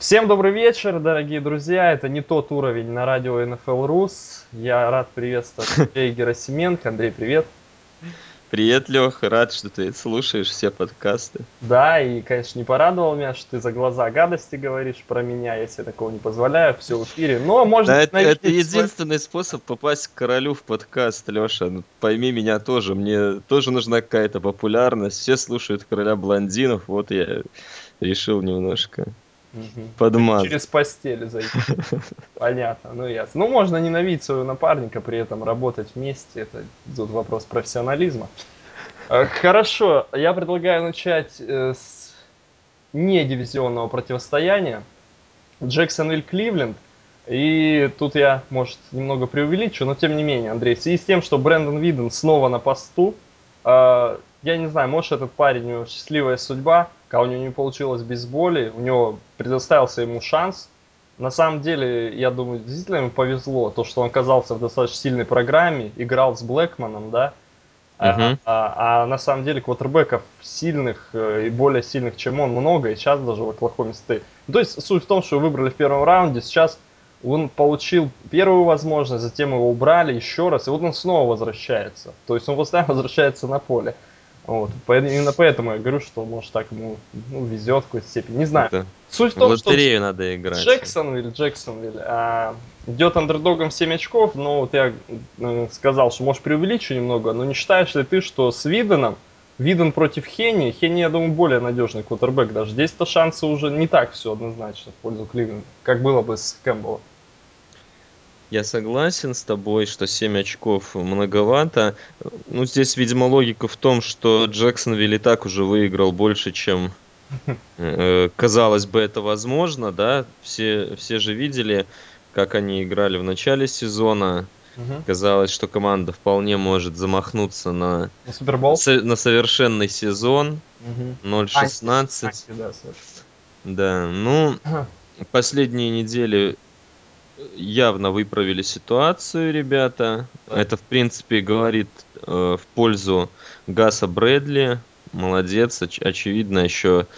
Всем добрый вечер, дорогие друзья. Это не тот уровень на радио NFL Рус. Я рад приветствовать Андрея Герасименко. Андрей, привет. Привет, Лех, рад, что ты слушаешь все подкасты. Да, и, конечно, не порадовал меня, что ты за глаза гадости говоришь про меня, я себе такого не позволяю, все в эфире. Но, может да, это, это единственный способ попасть к королю в подкаст, Леша. Ну, пойми меня тоже, мне тоже нужна какая-то популярность. Все слушают короля блондинов, вот я решил немножко. Подмаз. Через постель зайти. Понятно, ну ясно. Ну, можно ненавидеть своего напарника, при этом работать вместе. Это тут вопрос профессионализма. Э, хорошо, я предлагаю начать э, с не дивизионного противостояния. Джексонвилл Кливленд. И тут я, может, немного преувеличу, но тем не менее, Андрей, в связи с тем, что Брэндон Виден снова на посту, э, я не знаю, может этот парень, у него счастливая судьба, когда у него не получилось без боли, у него предоставился ему шанс. На самом деле, я думаю, действительно ему повезло, то, что он оказался в достаточно сильной программе, играл с Блэкманом, да, Uh-huh. А, а, а на самом деле квотербеков сильных э, и более сильных, чем он, много, и сейчас даже в Оклахоме стоит. То есть суть в том, что выбрали в первом раунде, сейчас он получил первую возможность, затем его убрали еще раз, и вот он снова возвращается. То есть он постоянно возвращается на поле. Вот. Именно поэтому я говорю, что может так ему ну, везет в какой-то степени. Не знаю. Это Суть в том, лотерею что надо играть. Джексонвиль, Джексонвиль а, идет андердогом в 7 очков, но вот я э, сказал, что может преувеличу немного, но не считаешь ли ты, что с Виденом, Виден против Хенни, Хенни, я думаю, более надежный квотербек даже. Здесь-то шансы уже не так все однозначно в пользу Кливленда, как было бы с Кэмпбеллом. Я согласен с тобой, что 7 очков многовато. Ну, здесь, видимо, логика в том, что Джексонвилл и так уже выиграл больше, чем э, казалось бы это возможно, да. Все, все же видели, как они играли в начале сезона. Угу. Казалось, что команда вполне может замахнуться на, на, со, на совершенный сезон. Угу. 0-16. А, да, да, ну, последние недели явно выправили ситуацию, ребята. Это, в принципе, говорит э, в пользу Гаса Брэдли. Молодец, оч- очевидно, еще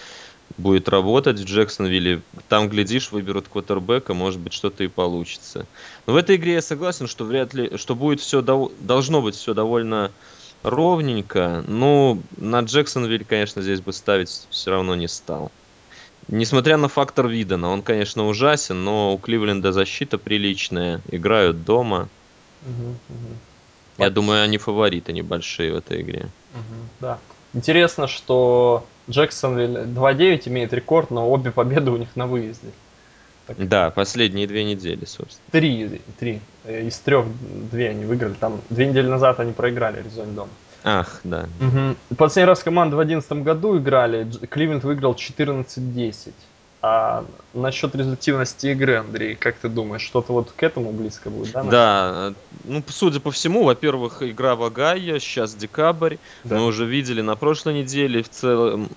будет работать в Джексонвилле. Там, глядишь, выберут квотербека, может быть, что-то и получится. Но в этой игре я согласен, что вряд ли, что будет все, дов- должно быть все довольно ровненько. Ну, на Джексонвиль, конечно, здесь бы ставить все равно не стал. Несмотря на фактор Видена, он, конечно, ужасен, но у Кливленда защита приличная, играют дома. Угу, угу. Я думаю, они фавориты небольшие в этой игре. Угу, да. Интересно, что Джексонвилл 2-9 имеет рекорд, но обе победы у них на выезде. Так. Да, последние две недели, собственно. Три, три. Из трех две они выиграли. Там две недели назад они проиграли Аризоне дома. Ах, да. Угу. Последний раз команды в 2011 году играли, Кливленд выиграл 14-10. А насчет результативности игры, Андрей, как ты думаешь, что-то вот к этому близко будет, да? Да, ну, судя по всему, во-первых, игра в Огайо, сейчас декабрь, да. мы уже видели на прошлой неделе в целом,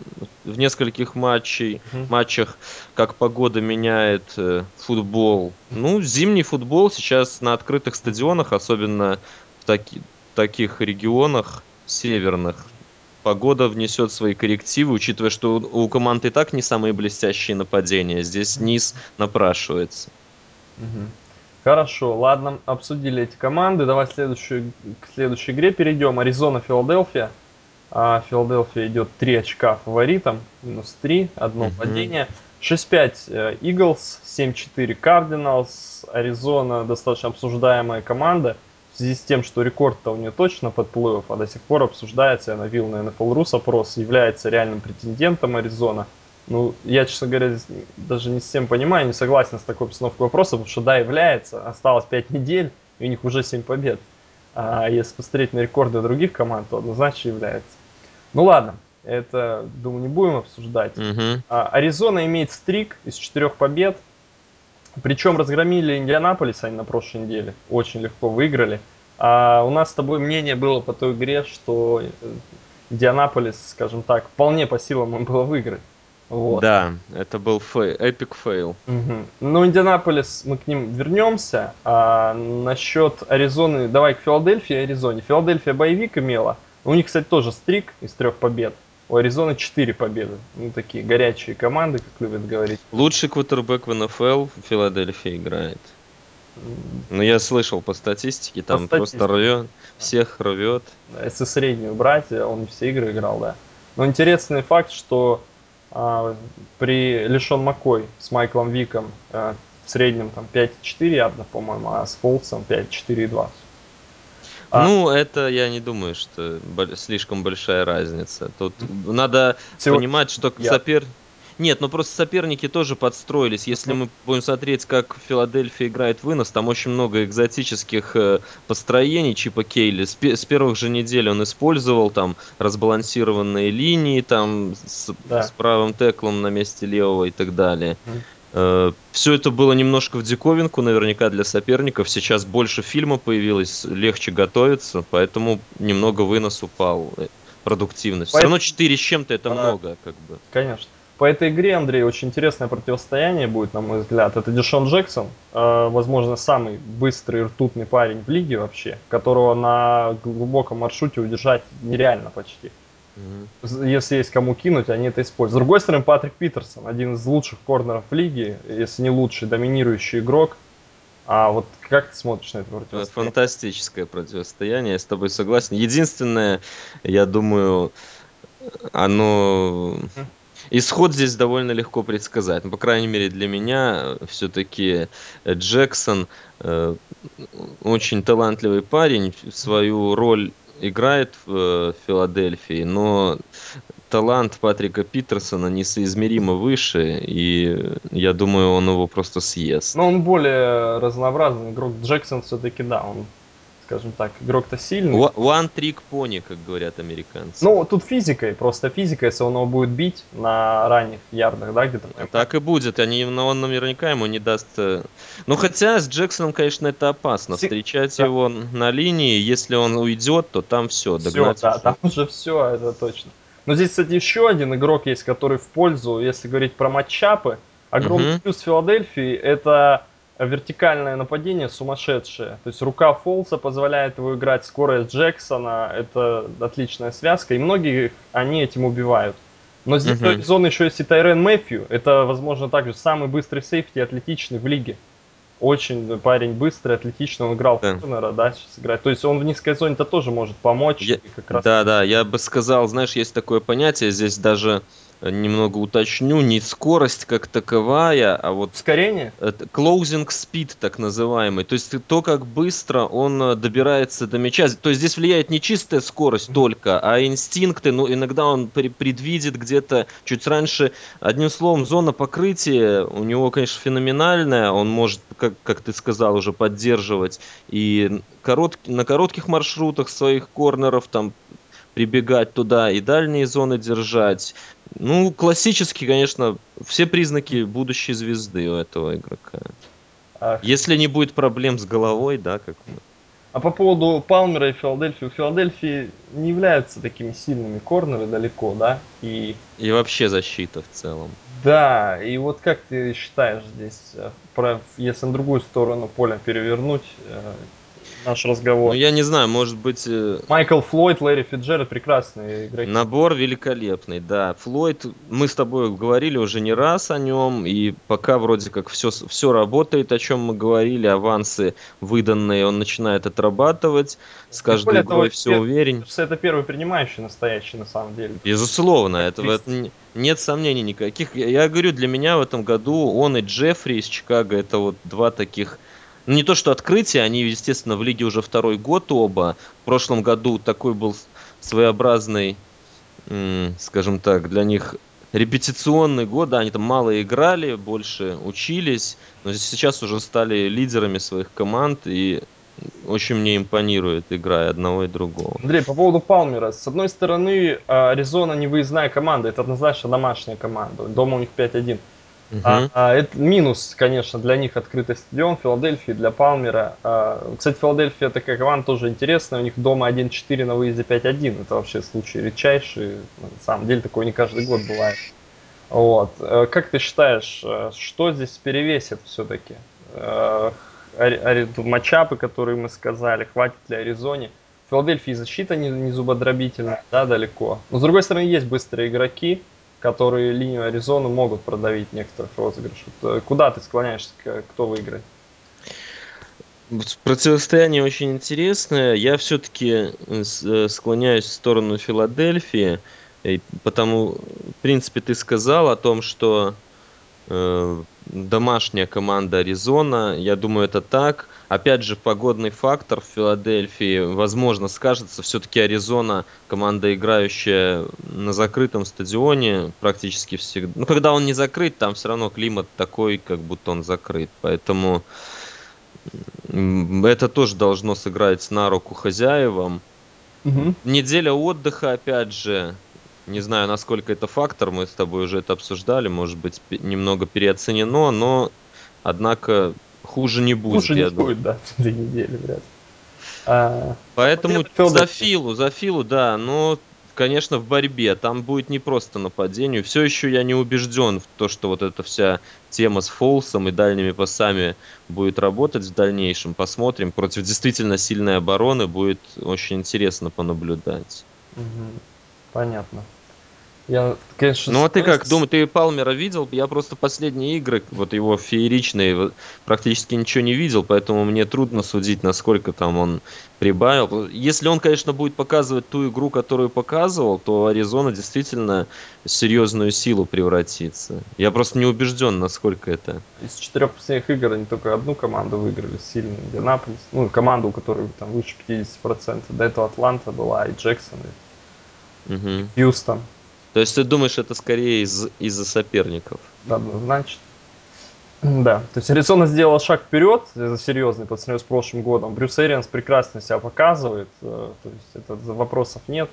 в нескольких матчей, угу. матчах, как погода меняет э, футбол. Ну, зимний футбол сейчас на открытых стадионах, особенно в таки, таких регионах, северных. Погода внесет свои коррективы, учитывая, что у команд и так не самые блестящие нападения. Здесь низ напрашивается. Хорошо, ладно, обсудили эти команды. Давай следующую, к следующей игре перейдем. Аризона-Филадельфия. А, Филадельфия идет 3 очка фаворитом, минус 3, одно угу. падение. 6-5 Eagles, 7-4 Cardinals. Аризона достаточно обсуждаемая команда в связи с тем, что рекорд-то у нее точно под плей а до сих пор обсуждается, я навил на NFL.Rus опрос, является реальным претендентом Аризона. Ну, я, честно говоря, даже не всем понимаю, не согласен с такой постановкой вопроса, потому что да, является, осталось 5 недель, и у них уже 7 побед. А если посмотреть на рекорды других команд, то однозначно является. Ну ладно, это, думаю, не будем обсуждать. Угу. А, Аризона имеет стрик из четырех побед, причем разгромили Индианаполис они на прошлой неделе. Очень легко выиграли. А у нас с тобой мнение было по той игре, что э, Индианаполис, скажем так, вполне по силам им было выиграть. Вот. Да, это был фей, эпик фейл. Угу. Ну, Индианаполис, мы к ним вернемся. А насчет Аризоны, давай к Филадельфии и Аризоне. Филадельфия боевик имела. У них, кстати, тоже streak из трех побед. У Аризоны 4 победы. Ну, такие горячие команды, как любят говорить. Лучший квотербек в НФЛ в Филадельфии играет. Ну, я слышал по статистике, там по просто рвет, всех рвет. если среднюю брать, он все игры играл, да. Но интересный факт, что а, при Лишон Маккой с Майклом Виком а, в среднем там 5,4 ярда, по-моему, а с Фолсом 5,4,2. А... Ну, это я не думаю, что слишком большая разница. Тут надо Всего... понимать, что я... сопер... Нет, ну просто соперники тоже подстроились. Если мы будем смотреть, как Филадельфия играет вынос, там очень много экзотических э, построений Чипа Кейли. С, с первых же недель он использовал там разбалансированные линии, там с, да. с правым теклом на месте левого и так далее. Mm. Э, Все это было немножко в диковинку, наверняка для соперников. Сейчас больше фильма появилось, легче готовиться, поэтому немного вынос упал, э, продуктивность. По Все равно 4 с чем-то это а, много, как бы. Конечно. По этой игре, Андрей, очень интересное противостояние будет, на мой взгляд. Это Дешон Джексон, э, возможно, самый быстрый ртутный парень в лиге вообще, которого на глубоком маршруте удержать нереально почти. Mm-hmm. Если есть кому кинуть, они это используют. С другой стороны, Патрик Питерсон, один из лучших корнеров в лиге, если не лучший, доминирующий игрок. А вот как ты смотришь на это противостояние? Фантастическое противостояние, я с тобой согласен. Единственное, я думаю, оно... Исход здесь довольно легко предсказать. Ну, по крайней мере, для меня все-таки Джексон э, очень талантливый парень. Свою роль играет в э, Филадельфии, но талант Патрика Питерсона несоизмеримо выше, и я думаю, он его просто съест. Но он более разнообразный игрок. Джексон все-таки, да, он скажем так, игрок-то сильный. One trick pony, как говорят американцы. Ну, тут физикой, просто физика, если он его будет бить на ранних ярдах, да, где-то. Так и будет, они, он наверняка ему не даст... Э, ну, хотя с Джексоном, конечно, это опасно, Си... встречать да. его на линии, если он уйдет, то там все, догнать. Все, да, там уже все, это точно. Но здесь, кстати, еще один игрок есть, который в пользу, если говорить про матчапы. Огромный угу. плюс Филадельфии это вертикальное нападение сумасшедшее. То есть рука Фолса позволяет его играть, скорость Джексона, это отличная связка, и многие они этим убивают. Но здесь uh-huh. зон еще есть и Тайрен Мэфью, это, возможно, также самый быстрый сейфти, атлетичный в лиге. Очень парень быстрый, атлетичный, он играл да. в Коннора, да, сейчас играет. То есть он в низкой зоне-то тоже может помочь. Я, как раз... Да, да, я бы сказал, знаешь, есть такое понятие, здесь даже немного уточню, не скорость как таковая, а вот... Ускорение? Closing speed, так называемый. То есть то, как быстро он э, добирается до мяча. То есть здесь влияет не чистая скорость только, а инстинкты. Ну, иногда он предвидит где-то чуть раньше. Одним словом, зона покрытия у него, конечно, феноменальная. Он может, как, как ты сказал, уже поддерживать и корот... на коротких маршрутах своих корнеров, там прибегать туда и дальние зоны держать. Ну, классически, конечно, все признаки будущей звезды у этого игрока. Ах. Если не будет проблем с головой, да, как А по поводу Палмера и Филадельфии, у Филадельфии не являются такими сильными корнеры далеко, да? И... и вообще защита в целом. Да, и вот как ты считаешь здесь, э, про, если на другую сторону поля перевернуть, э, наш разговор. Ну, я не знаю, может быть... Э, Майкл Флойд, Лэри Фиджеральд прекрасные игроки. Набор великолепный, да. Флойд, мы с тобой говорили уже не раз о нем, и пока вроде как все, все работает, о чем мы говорили, авансы выданные, он начинает отрабатывать, с каждой игрой все пер... уверен. Это первый принимающий настоящий, на самом деле. Безусловно, это, это нет сомнений никаких. Я, я говорю, для меня в этом году он и Джеффри из Чикаго, это вот два таких ну, не то что открытие, они, естественно, в лиге уже второй год оба. В прошлом году такой был своеобразный, скажем так, для них репетиционный год, да, они там мало играли, больше учились, но сейчас уже стали лидерами своих команд, и очень мне импонирует игра одного и другого. Андрей, по поводу Палмера. С одной стороны, Аризона не выездная команда, это однозначно домашняя команда. Дома у них 5-1. Uh-huh. А, а, это минус, конечно, для них открытый стадион Филадельфии, для Палмера. А, кстати, Филадельфия такая команда тоже интересная. У них дома 1-4 на выезде 5-1. Это вообще случай редчайший. На самом деле такое не каждый год бывает. Вот. Э, как ты считаешь, э, что здесь перевесит все-таки? Э, матчапы, которые мы сказали, хватит ли Аризоне в Филадельфии защита не, не зубодробительная, да, далеко. Но с другой стороны, есть быстрые игроки, которые линию Аризоны могут продавить некоторых розыгрышей. Э, куда ты склоняешься, кто выиграет? Противостояние очень интересное. Я все-таки э, э, склоняюсь в сторону Филадельфии, потому, в принципе, ты сказал о том, что домашняя команда Аризона, я думаю, это так. Опять же, погодный фактор в Филадельфии, возможно, скажется. Все-таки Аризона команда, играющая на закрытом стадионе практически всегда. Ну, когда он не закрыт, там все равно климат такой, как будто он закрыт. Поэтому это тоже должно сыграть на руку хозяевам. Угу. Неделя отдыха, опять же, не знаю, насколько это фактор, мы с тобой уже это обсуждали, может быть, немного переоценено, но, однако, хуже не будет. Хуже не будет, да, две недели, вряд ли. А, Поэтому за Филу, за Филу, да, но конечно, в борьбе. Там будет не просто нападению. Все еще я не убежден в то, что вот эта вся тема с фолсом и дальними пасами будет работать в дальнейшем. Посмотрим. Против действительно сильной обороны будет очень интересно понаблюдать. Угу. Понятно. Я, конечно, ну а ты как, думаю, ты Палмера видел? Я просто последние игры, вот его фееричные, практически ничего не видел, поэтому мне трудно судить, насколько там он прибавил. Если он, конечно, будет показывать ту игру, которую показывал, то Аризона действительно в серьезную силу превратится. Я просто не убежден, насколько это. Из четырех последних игр они только одну команду выиграли, сильный Индианаполис. Ну, команду, у которой там выше 50%. До этого Атланта была и Джексон, и угу. Хьюстон. То есть ты думаешь, это скорее из- из-за соперников? Однозначно. Да, то есть Аризона сделала шаг вперед, серьезный по сравнению с прошлым годом. Брюс Эрианс прекрасно себя показывает, э, то есть это вопросов нет.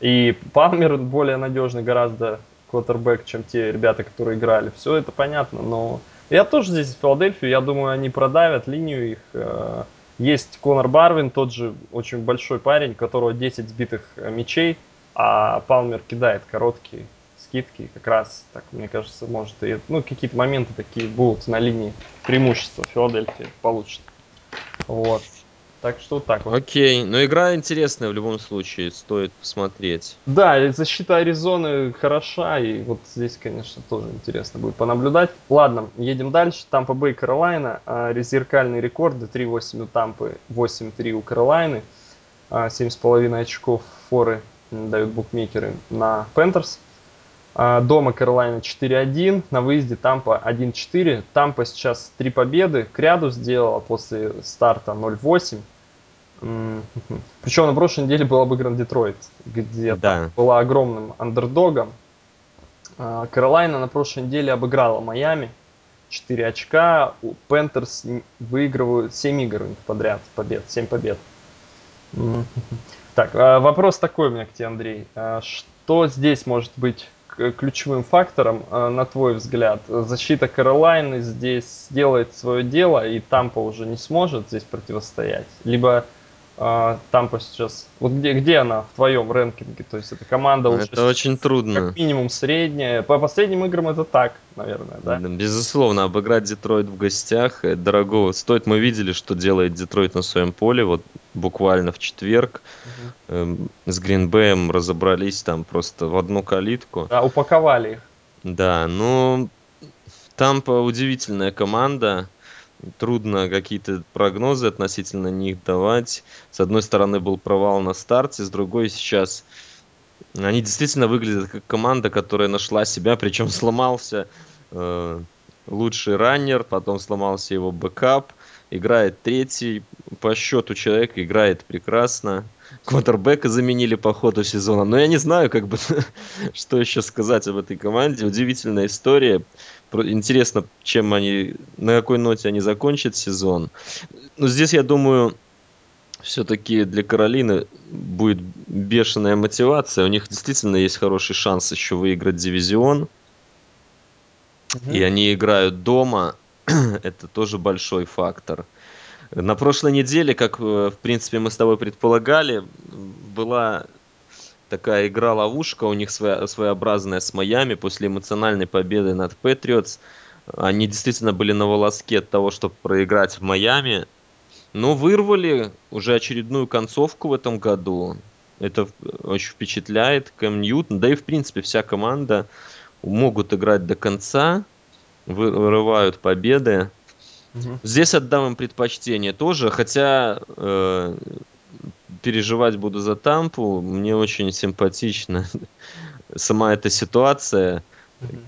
И Палмер более надежный гораздо квотербек, чем те ребята, которые играли. Все это понятно, но я тоже здесь в Филадельфию, я думаю, они продавят линию их. Э, есть Конор Барвин, тот же очень большой парень, у которого 10 сбитых мячей, а Палмер кидает короткие скидки, как раз, так мне кажется, может и, ну, какие-то моменты такие будут на линии преимущества Филадельфии получит. Вот. Так что так вот. Окей, но игра интересная в любом случае, стоит посмотреть. Да, защита Аризоны хороша, и вот здесь, конечно, тоже интересно будет понаблюдать. Ладно, едем дальше. Тампа Бэй, Каролайна. А, резеркальные рекорды. 3-8 у Тампы, 8-3 у Каролайны. 7,5 а, очков форы дают букмекеры на Panthers. А, дома Каролайна 4-1, на выезде Тампа 1-4. Тампа сейчас три победы к ряду сделала после старта 0-8. Причем на прошлой неделе был обыгран Детройт, где да. была огромным андердогом. А, Каролайна на прошлой неделе обыграла Майами. 4 очка. У Panthers выигрывают 7 игр подряд побед, 7 побед. Так, а, вопрос такой у меня к тебе, Андрей. А, что здесь может быть ключевым фактором, а, на твой взгляд? Защита Каролайны здесь делает свое дело, и Тампа уже не сможет здесь противостоять? Либо Тампа сейчас... Вот где, где она в твоем рэнкинге? То есть это команда уже... Это очень трудно. Как минимум средняя. По последним играм это так, наверное, да? Безусловно, обыграть Детройт в гостях дорого стоит. Мы видели, что делает Детройт на своем поле. Вот буквально в четверг угу. с Гринбэем разобрались там просто в одну калитку. Да, упаковали их. Да, ну... Тампа удивительная команда трудно какие-то прогнозы относительно них давать. С одной стороны был провал на старте, с другой сейчас они действительно выглядят как команда, которая нашла себя, причем сломался э, лучший раннер, потом сломался его backup, играет третий по счету человек, играет прекрасно. Квотербека заменили по ходу сезона. Но я не знаю, как бы, что еще сказать об этой команде. Удивительная история. Интересно, чем они, на какой ноте они закончат сезон. Но здесь, я думаю, все-таки для Каролины будет бешеная мотивация. У них действительно есть хороший шанс еще выиграть дивизион. Угу. И они играют дома. Это тоже большой фактор. На прошлой неделе, как э, в принципе мы с тобой предполагали, была такая игра-ловушка у них своя, своеобразная с Майами после эмоциональной победы над Патриотс. Они действительно были на волоске от того, чтобы проиграть в Майами. Ну, вырвали уже очередную концовку в этом году. Это очень впечатляет. Кэм Ньютон, да и в принципе вся команда могут играть до конца, вырывают победы. Угу. Здесь отдам им предпочтение тоже, хотя э, переживать буду за Тампу. Мне очень симпатична сама эта ситуация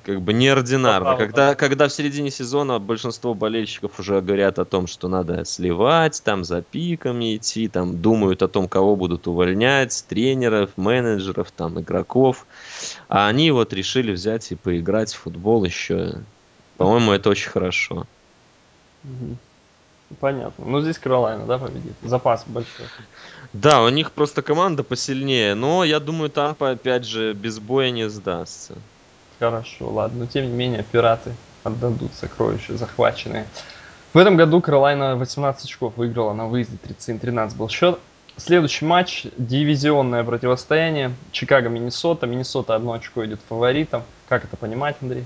как бы неординарно. Когда, когда в середине сезона большинство болельщиков уже говорят о том, что надо сливать, там за пиками идти, там думают о том, кого будут увольнять, тренеров, менеджеров, там игроков. А они вот решили взять и поиграть в футбол еще. По-моему, это очень хорошо. Понятно. Ну, здесь Каролайна, да, победит? Запас большой. Да, у них просто команда посильнее, но я думаю, Тампа, опять же, без боя не сдастся. Хорошо, ладно. Но тем не менее, пираты отдадут сокровища захваченные. В этом году Каролайна 18 очков выиграла на выезде 37-13 был счет. Следующий матч – дивизионное противостояние. Чикаго-Миннесота. Миннесота одно очко идет фаворитом. Как это понимать, Андрей?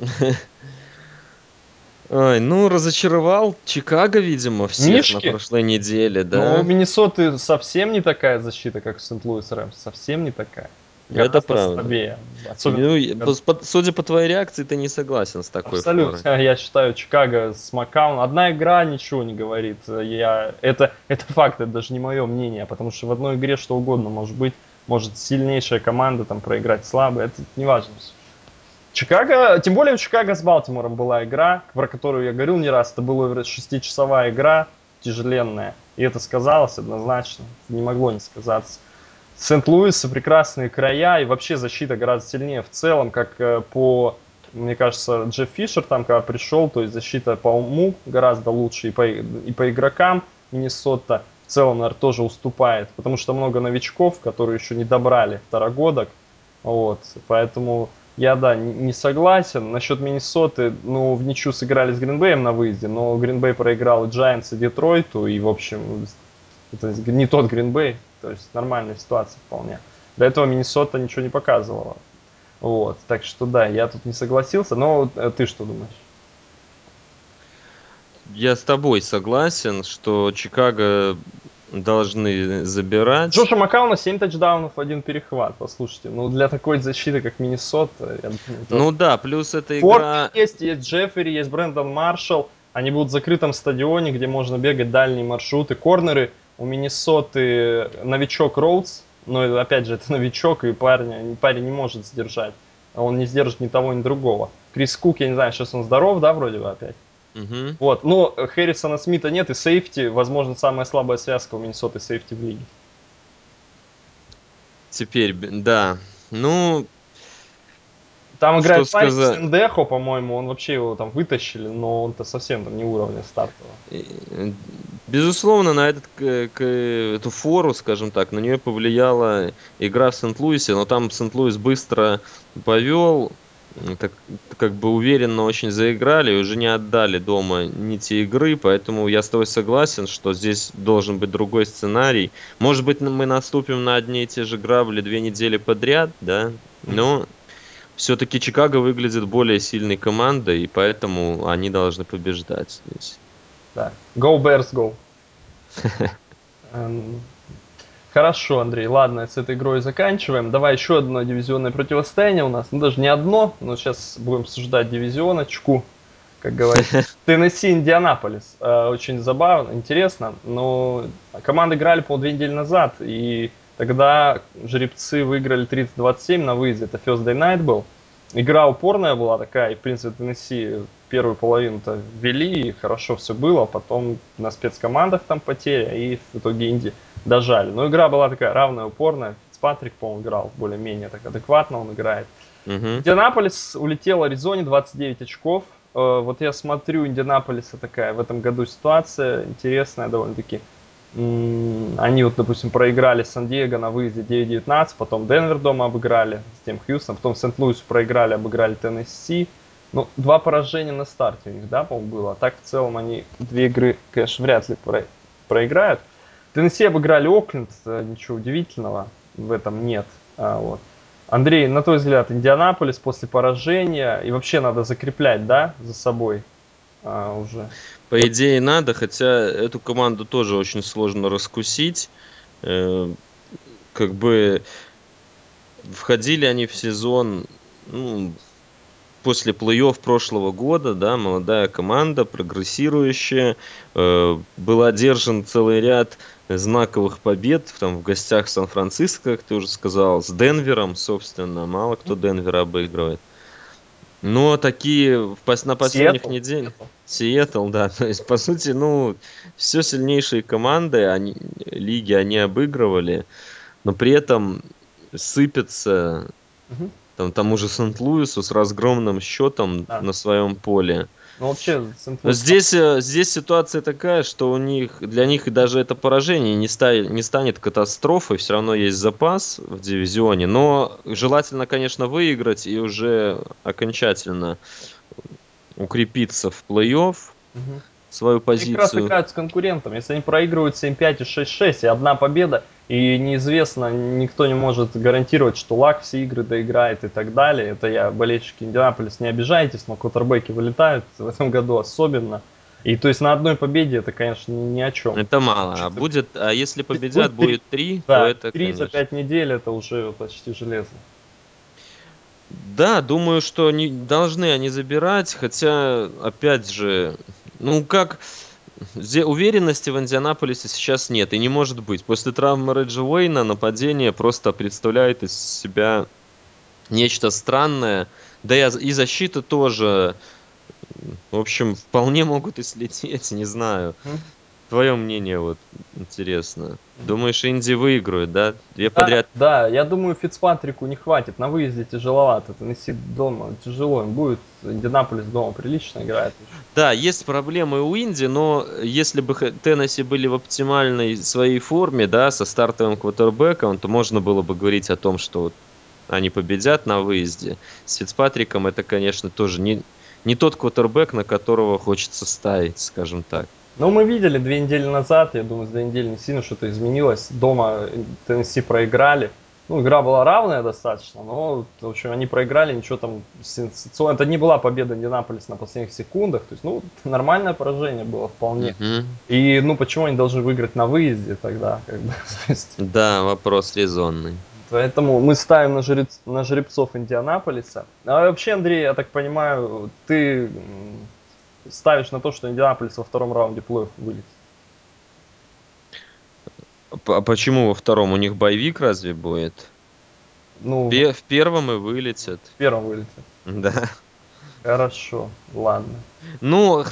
Ой, ну, разочаровал Чикаго, видимо, всех Мишки? на прошлой неделе, да. Ну, у Миннесоты совсем не такая защита, как Сент-Луис Рэмс. Совсем не такая. Это правда. Слабее. Особенно, ну, по, судя по твоей реакции, ты не согласен с такой Абсолютно. Флорой. Я считаю, Чикаго с Макаун. Одна игра ничего не говорит. Я... Это, это факт, это даже не мое мнение, потому что в одной игре что угодно может быть. Может сильнейшая команда там проиграть слабо. Это не важно. Чикаго, тем более у Чикаго с Балтимором была игра, про которую я говорил не раз. Это была шестичасовая игра, тяжеленная. И это сказалось однозначно. Не могло не сказаться. Сент-Луис прекрасные края, и вообще защита гораздо сильнее в целом, как э, по, мне кажется, Джефф Фишер там, когда пришел, то есть защита по уму гораздо лучше, и по, и по игрокам Миннесота в целом, наверное, тоже уступает, потому что много новичков, которые еще не добрали второгодок, вот, поэтому я, да, не согласен. Насчет Миннесоты, ну, в ничью сыграли с Гринбеем на выезде, но Гринбей проиграл Giants, и Детройту, и, в общем, это не тот Гринбей, то есть нормальная ситуация вполне. До этого Миннесота ничего не показывала. Вот, так что да, я тут не согласился, но э, ты что думаешь? Я с тобой согласен, что Чикаго должны забирать. Джоша Макауна 7 тачдаунов, один перехват, послушайте. Ну, для такой защиты, как Миннесота, я Ну да, плюс эта игра... Форд есть, есть Джеффери, есть Брэндон Маршалл. Они будут в закрытом стадионе, где можно бегать дальние маршруты, корнеры – у Миннесоты новичок Роудс, но опять же это новичок, и парень, парень не может сдержать. Он не сдержит ни того, ни другого. Крис Кук, я не знаю, сейчас он здоров, да, вроде бы опять? Угу. Вот, но Хэррисона Смита нет, и сейфти, возможно, самая слабая связка у Миннесоты сейфти в лиге. Теперь, да. Ну, там играет что парень сказать? Сендехо, по-моему, он вообще его там вытащили, но он-то совсем там не уровня стартового. Безусловно, на этот, к, к, эту фору, скажем так, на нее повлияла игра в Сент-Луисе, но там Сент-Луис быстро повел, так, как бы уверенно очень заиграли, и уже не отдали дома ни те игры, поэтому я с тобой согласен, что здесь должен быть другой сценарий. Может быть, мы наступим на одни и те же грабли две недели подряд, да, но все-таки Чикаго выглядит более сильной командой, и поэтому они должны побеждать здесь. Да. Go Bears, go. Хорошо, Андрей, ладно, с этой игрой заканчиваем. Давай еще одно дивизионное противостояние у нас. Ну, даже не одно, но сейчас будем обсуждать дивизионочку, как говорится. Теннесси, Индианаполис. Э, очень забавно, интересно. Но команды играли, по две недели назад, и Тогда жеребцы выиграли 30-27 на выезде. Это First Day Night был. Игра упорная была такая, и, в принципе, Теннесси первую половину-то вели, и хорошо все было. Потом на спецкомандах там потеря, и в итоге Инди дожали. Но игра была такая равная, упорная. Фицпатрик, по-моему, играл более-менее так адекватно он играет. Uh-huh. Индианаполис улетел Аризоне 29 очков. Э, вот я смотрю, Индианаполиса такая в этом году ситуация интересная довольно-таки. Они вот, допустим, проиграли Сан-Диего на выезде 9-19, потом Денвер дома обыграли, с тем Хьюстон, потом Сент-Луис проиграли, обыграли Теннесси. Ну, два поражения на старте у них, да, по-моему, было. А так, в целом, они две игры, конечно, вряд ли про- проиграют. Теннесси обыграли Окленд, э, ничего удивительного в этом нет. А, вот. Андрей, на твой взгляд, Индианаполис после поражения, и вообще надо закреплять, да, за собой а, уже. По идее надо, хотя эту команду тоже очень сложно раскусить. Э, как бы входили они в сезон ну, после плей-офф прошлого года, да, молодая команда, прогрессирующая, э, был одержан целый ряд знаковых побед там в гостях Сан-Франциско, как ты уже сказал, с Денвером, собственно, мало кто Денвер обыгрывает. Но такие на последних неделях... Сиэтл, да. То есть, по сути, ну, все сильнейшие команды они, лиги они обыгрывали, но при этом сыпятся угу. там, тому же Сент-Луису с разгромным счетом да. на своем поле. Ну, вообще, здесь, э, здесь ситуация такая, что у них, для них даже это поражение не, ста, не станет катастрофой, все равно есть запас в дивизионе, но желательно, конечно, выиграть и уже окончательно укрепиться в плей-офф, угу. Свою позицию. Как раз играют с конкурентом. Если они проигрывают 7-5 и 6-6, и одна победа, и неизвестно, никто не может гарантировать, что Лак все игры доиграет и так далее. Это я, болельщики Индианаполис, не обижайтесь, но квотербеки вылетают в этом году особенно. И то есть на одной победе это, конечно, ни о чем. Это мало. А будет, а если победят, будет три, да, то это, три за пять недель это уже почти железно. Да, думаю, что не должны они забирать, хотя, опять же, ну как, уверенности в Индианаполисе сейчас нет и не может быть. После травмы Реджи Уэйна нападение просто представляет из себя нечто странное. Да и, и защита тоже. В общем, вполне могут и слететь, не знаю. Твое мнение вот интересно. Думаешь, Инди выиграет, да? Две да, подряд. Да, я думаю, Фицпатрику не хватит. На выезде тяжеловато. Теннесси дома тяжело им будет. Индианаполис дома прилично играет. Да, есть проблемы у Инди, но если бы Теннесси были в оптимальной своей форме, да, со стартовым квотербеком, то можно было бы говорить о том, что они победят на выезде. С Фицпатриком это, конечно, тоже не, не тот квотербек, на которого хочется ставить, скажем так. Ну, мы видели две недели назад, я думаю, за две недели не сильно что-то изменилось. Дома Теннесси проиграли. Ну, игра была равная достаточно, но, в общем, они проиграли, ничего там сенсационного. Это не была победа Индианаполис на последних секундах. То есть, ну, нормальное поражение было вполне. Uh-huh. И, ну, почему они должны выиграть на выезде тогда? Как бы, есть... Да, вопрос резонный. Поэтому мы ставим на, жереб... на жеребцов Индианаполиса. А вообще, Андрей, я так понимаю, ты ставишь на то, что Индианаполис во втором раунде плей-офф вылетит? А почему во втором? У них боевик разве будет? Ну, Пе- в первом и вылетят. В первом вылетят. Да. Хорошо, ладно. Ну,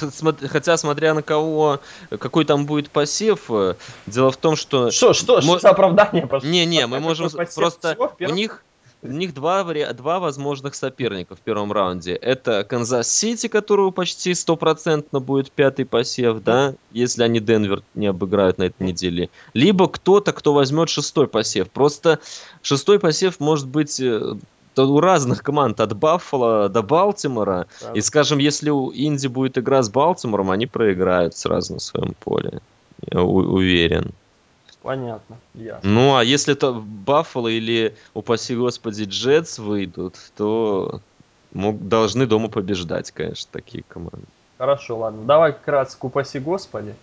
хотя смотря на кого, какой там будет посев, э, дело в том, что... Что, что, что за оправдание пошло? Не-не, мы можем просто... У них у них два, два возможных соперника в первом раунде. Это Канзас-Сити, которого почти стопроцентно будет пятый посев, да, если они Денвер не обыграют на этой неделе. Либо кто-то, кто возьмет шестой посев. Просто шестой посев может быть э, у разных команд, от Баффала до Балтимора. Да. И, скажем, если у Инди будет игра с Балтимором, они проиграют сразу на своем поле. Я уверен. Понятно, ясно. Ну, а если это Баффало или, упаси господи, Джетс выйдут, то мог, должны дома побеждать, конечно, такие команды. Хорошо, ладно. Давай кратко, упаси господи.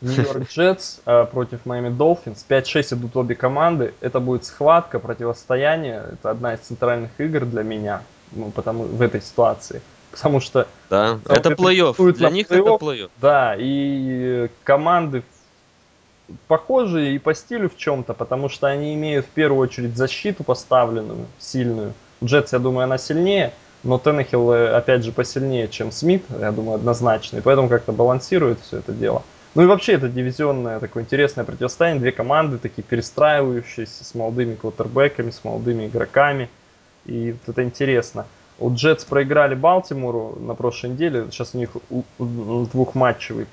Нью-Йорк Джетс э, против Майами Долфинс. 5-6 идут обе команды. Это будет схватка, противостояние. Это одна из центральных игр для меня ну, потому, в этой ситуации. Потому что... Да, это плей-офф. Для них плей это плей-офф. Да, и команды похожи и по стилю в чем-то, потому что они имеют в первую очередь защиту поставленную, сильную. Джетс, я думаю, она сильнее, но Теннехилл, э, опять же, посильнее, чем Смит, я думаю, однозначно, и поэтому как-то балансирует все это дело. Ну и вообще это дивизионное такое интересное противостояние, две команды такие перестраивающиеся с молодыми квотербеками, с молодыми игроками, и вот это интересно. У Джетс проиграли Балтимору на прошлой неделе, сейчас у них двухматчевый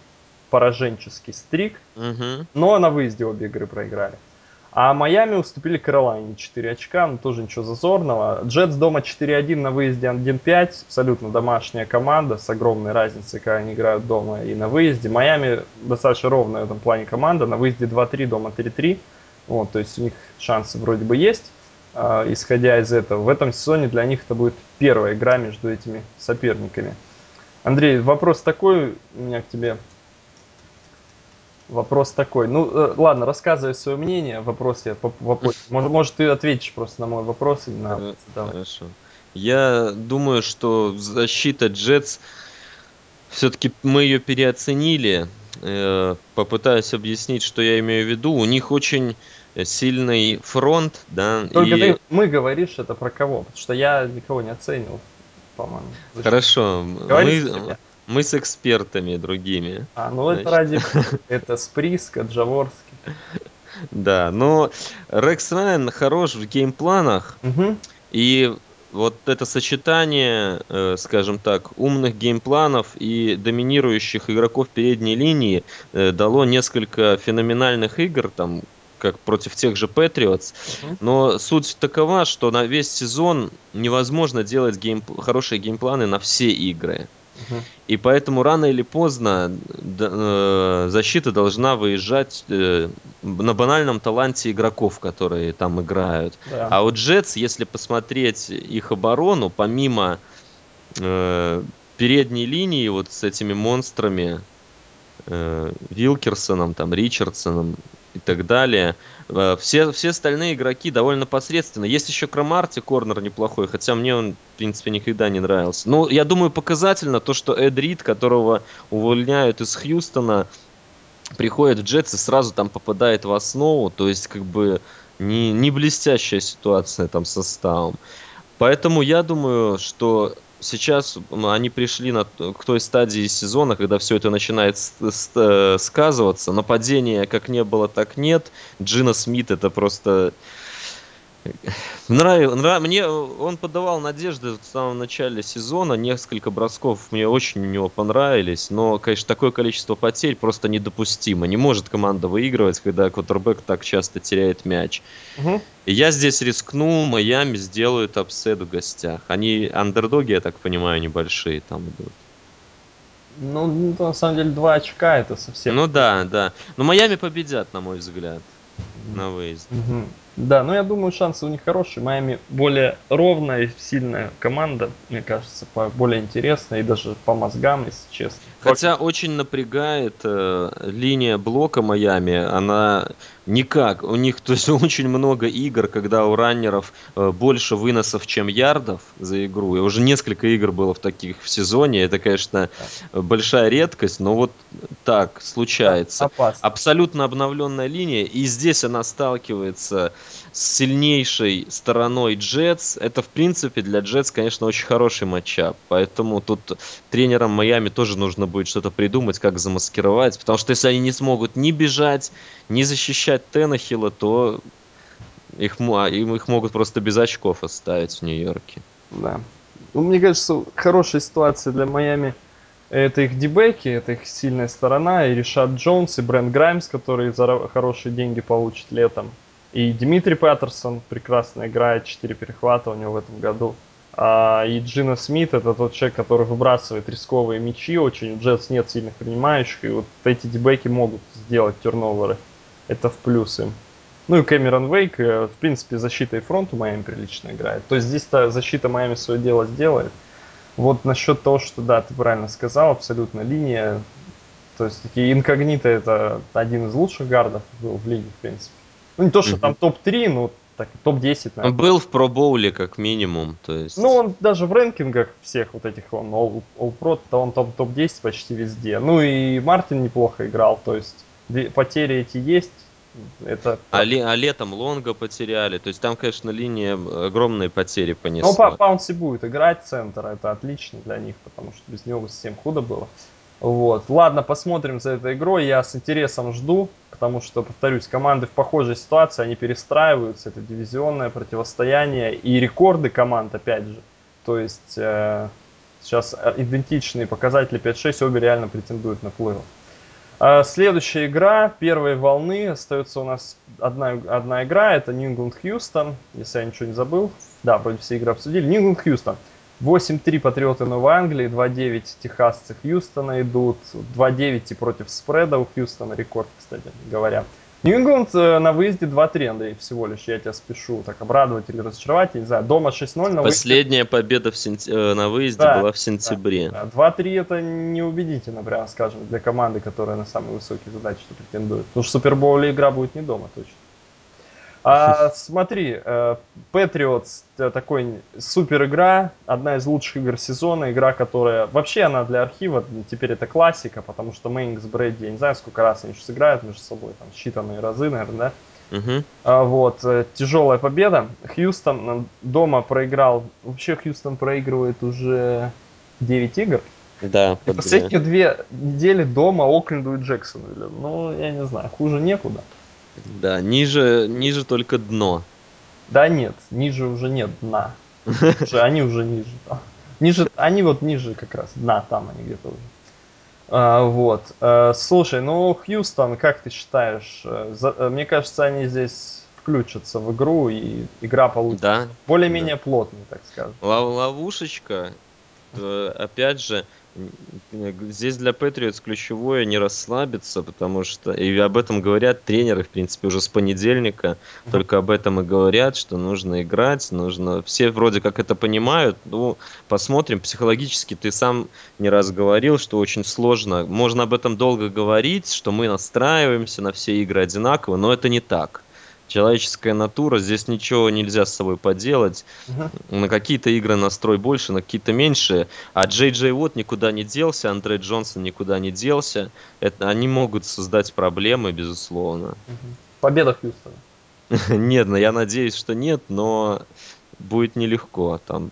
пораженческий стрик, угу. но на выезде обе игры проиграли. А Майами уступили Каролайне 4 очка, ну тоже ничего зазорного. Джетс дома 4-1 на выезде 1-5, абсолютно домашняя команда с огромной разницей, когда они играют дома и на выезде. Майами достаточно ровная в этом плане команда, на выезде 2-3, дома 3-3. Вот, то есть у них шансы вроде бы есть, э, исходя из этого. В этом сезоне для них это будет первая игра между этими соперниками. Андрей, вопрос такой у меня к тебе. Вопрос такой. Ну, э, ладно, рассказывай свое мнение. Вопрос я вопрос. Может, может, ты ответишь просто на мой вопрос и на. Хорошо. Я думаю, что защита Джетс все-таки мы ее переоценили. Э, попытаюсь объяснить, что я имею в виду. У них очень сильный фронт, да. Только и... ты, мы говоришь это про кого? Потому что я никого не оценил, по-моему. Хорошо. мы, мы с экспертами другими. А, ну значит. это ради... Это Сприска, Джаворский. Да, но Рекс Райан хорош в геймпланах. Угу. И вот это сочетание, э, скажем так, умных геймпланов и доминирующих игроков передней линии э, дало несколько феноменальных игр, там, как против тех же Patriots. Uh-huh. Но суть такова, что на весь сезон невозможно делать game... хорошие геймпланы на все игры. И поэтому рано или поздно э, защита должна выезжать э, на банальном таланте игроков, которые там играют. Да. А у Джетс, если посмотреть их оборону, помимо э, передней линии вот с этими монстрами, э, Вилкерсоном, там, Ричардсоном и так далее, Э, все, все остальные игроки довольно посредственно. Есть еще Крамарти, корнер неплохой, хотя мне он, в принципе, никогда не нравился. Ну, я думаю, показательно то, что Эд Рид, которого увольняют из Хьюстона, приходит в Джетс и сразу там попадает в основу. То есть, как бы, не, не блестящая ситуация там составом. Поэтому я думаю, что сейчас они пришли на, к той стадии сезона, когда все это начинает э, сказываться. Нападения как не было, так нет. Джина Смит это просто Нрав... Нрав... Мне он подавал надежды в самом начале сезона, несколько бросков мне очень у него понравились, но, конечно, такое количество потерь просто недопустимо. Не может команда выигрывать, когда квотербек так часто теряет мяч. Угу. И я здесь рискну, Майами сделают upset в гостях. Они андердоги, я так понимаю, небольшие там идут. Ну, на самом деле, два очка это совсем... Ну да, да. Но Майами победят, на мой взгляд, на выезд. Угу. Да, но я думаю, шансы у них хорошие. Майами более ровная, сильная команда, мне кажется, более интересная и даже по мозгам, если честно. Хотя очень напрягает э, линия блока Майами. Она никак. У них то есть очень много игр, когда у раннеров э, больше выносов, чем ярдов за игру. И уже несколько игр было в таких в сезоне. Это, конечно, большая редкость, но вот так случается. Да, Абсолютно обновленная линия. И здесь она сталкивается с сильнейшей стороной Джетс. Это, в принципе, для Джетс, конечно, очень хороший матчап. Поэтому тут тренерам Майами тоже нужно будет что-то придумать, как замаскировать. Потому что если они не смогут ни бежать, ни защищать Теннахила, то их, а, им их могут просто без очков оставить в Нью-Йорке. Да. Ну, мне кажется, хорошая ситуация для Майами это их дебеки, это их сильная сторона, и Решат Джонс, и Брент Граймс, который за хорошие деньги получит летом. И Дмитрий Паттерсон прекрасно играет, 4 перехвата у него в этом году. А, и Джина Смит это тот человек, который выбрасывает рисковые мячи очень. У Джетс нет сильных принимающих, и вот эти дебеки могут сделать терноверы. Это в плюс им. Ну и Кэмерон Вейк, э, в принципе, защита и фронт у Майами прилично играет. То есть здесь-то защита Майами свое дело сделает. Вот насчет того, что да, ты правильно сказал, абсолютно линия. То есть такие инкогниты это один из лучших гардов был в лиге, в принципе. Ну, не то, что там топ-3, но так, топ-10, наверное. Он был в пробоуле, как минимум, то есть... Ну, он даже в рэнкингах всех вот этих, он All, All Pro, то он топ- топ-10 почти везде. Ну, и Мартин неплохо играл, то есть потери эти есть, это... А, ли, а летом Лонга потеряли. То есть там, конечно, линия огромные потери понесла. Ну, по Паунси будет играть центр. Это отлично для них, потому что без него совсем худо было. Вот. Ладно, посмотрим за этой игрой. Я с интересом жду, потому что, повторюсь, команды в похожей ситуации, они перестраиваются. Это дивизионное противостояние и рекорды команд, опять же. То есть э, сейчас идентичные показатели 5-6, обе реально претендуют на плей-офф. Э, следующая игра первой волны. Остается у нас одна, одна игра. Это Houston. Если я ничего не забыл. Да, вроде все игры обсудили. Houston. 8-3 Патриоты Новой Англии, 2-9 техасцы Хьюстона идут, 2-9 и против спреда у Хьюстона, рекорд, кстати говоря. Нью-Ингланд э, на выезде 2-3, Андрей, всего лишь. Я тебя спешу так обрадовать или разочаровать, я не знаю. Дома 6-0 на Последняя выезде... победа в сент... Э, на выезде да, была в сентябре. Да, да. 2-3 это неубедительно, прямо скажем, для команды, которая на самые высокие задачи претендует. Потому что в Супербоуле игра будет не дома точно. А, смотри, Patriots э, такой супер игра, одна из лучших игр сезона, игра, которая вообще она для архива, теперь это классика, потому что Мэнкс, Брэдди, я не знаю, сколько раз они сейчас играют между собой, там считанные разы, наверное, да? Угу. А, вот, э, тяжелая победа. Хьюстон э, дома проиграл, вообще Хьюстон проигрывает уже 9 игр. Да. И последние две недели дома Окленду и Джексону. Ну, я не знаю, хуже некуда. Да, ниже, ниже только дно. Да нет, ниже уже нет дна. Уже, они уже ниже. Ниже, они вот ниже как раз дна, там они где-то уже. А, вот. А, слушай, ну Хьюстон, как ты считаешь? Э, за, э, мне кажется, они здесь включатся в игру и игра получится да, более-менее да. плотной, так скажем. Ловушечка, опять же, Здесь для Патриотс ключевое не расслабиться, потому что, и об этом говорят тренеры, в принципе, уже с понедельника, только об этом и говорят, что нужно играть, нужно... Все вроде как это понимают, ну, посмотрим, психологически ты сам не раз говорил, что очень сложно, можно об этом долго говорить, что мы настраиваемся на все игры одинаково, но это не так человеческая натура, здесь ничего нельзя с собой поделать. Угу. На какие-то игры настрой больше, на какие-то меньше. А Джей Джей Вот никуда не делся, Андрей Джонсон никуда не делся. Это, они могут создать проблемы, безусловно. Угу. Победа Хьюстона. Нет, ну я надеюсь, что нет, но будет нелегко там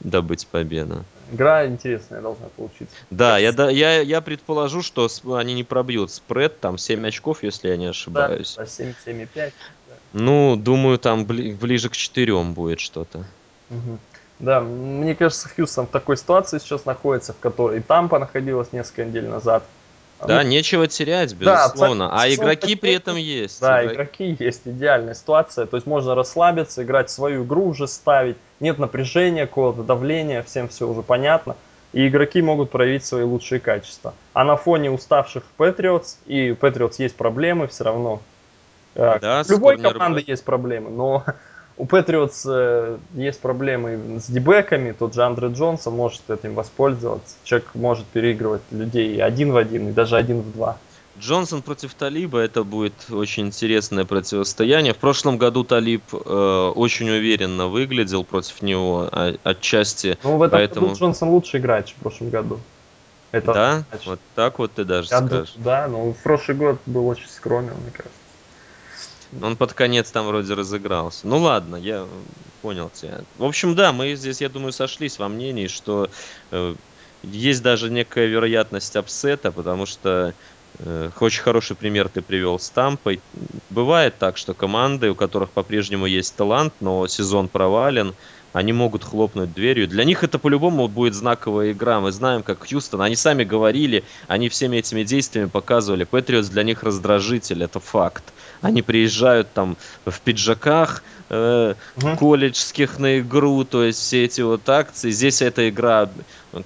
добыть победу. Игра интересная должна получиться. Да, я, я, я предположу, что они не пробьют спред, там 7 очков, если я не ошибаюсь. Да, 7, 7,5. Да. Ну, думаю, там бли, ближе к 4 будет что-то. Угу. Да, мне кажется, Хьюстон в такой ситуации сейчас находится, в которой и Тампа находилась несколько недель назад. Да, ну, нечего терять, безусловно. Да, а игроки при этом есть. Да, игроки есть. Идеальная ситуация. То есть можно расслабиться, играть свою игру уже ставить. Нет напряжения, какого-то давления, всем все уже понятно. И игроки могут проявить свои лучшие качества. А на фоне уставших Патриотс, и у Патриотс есть проблемы все равно. Э, да, любой команды есть проблемы, но у Патриотс есть проблемы с дебеками, тот же Андре Джонсон может этим воспользоваться. Человек может переигрывать людей один в один и даже один в два. Джонсон против Талиба это будет очень интересное противостояние. В прошлом году Талиб э, очень уверенно выглядел против него а, отчасти. Ну в этом поэтому... году Джонсон лучше играет, чем в прошлом году. Это да, значит. вот так вот ты даже Я скажешь. Да, но в прошлый год был очень скромен, мне кажется. Он под конец там вроде разыгрался. Ну ладно, я понял тебя. В общем, да, мы здесь, я думаю, сошлись во мнении, что э, есть даже некая вероятность апсета, потому что э, очень хороший пример ты привел с Тампой. Бывает так, что команды, у которых по-прежнему есть талант, но сезон провален, они могут хлопнуть дверью. Для них это по-любому будет знаковая игра. Мы знаем, как Хьюстон, они сами говорили, они всеми этими действиями показывали. Патриотс для них раздражитель, это факт. Они приезжают там в пиджаках э, угу. колледжских на игру, то есть все эти вот акции. Здесь эта игра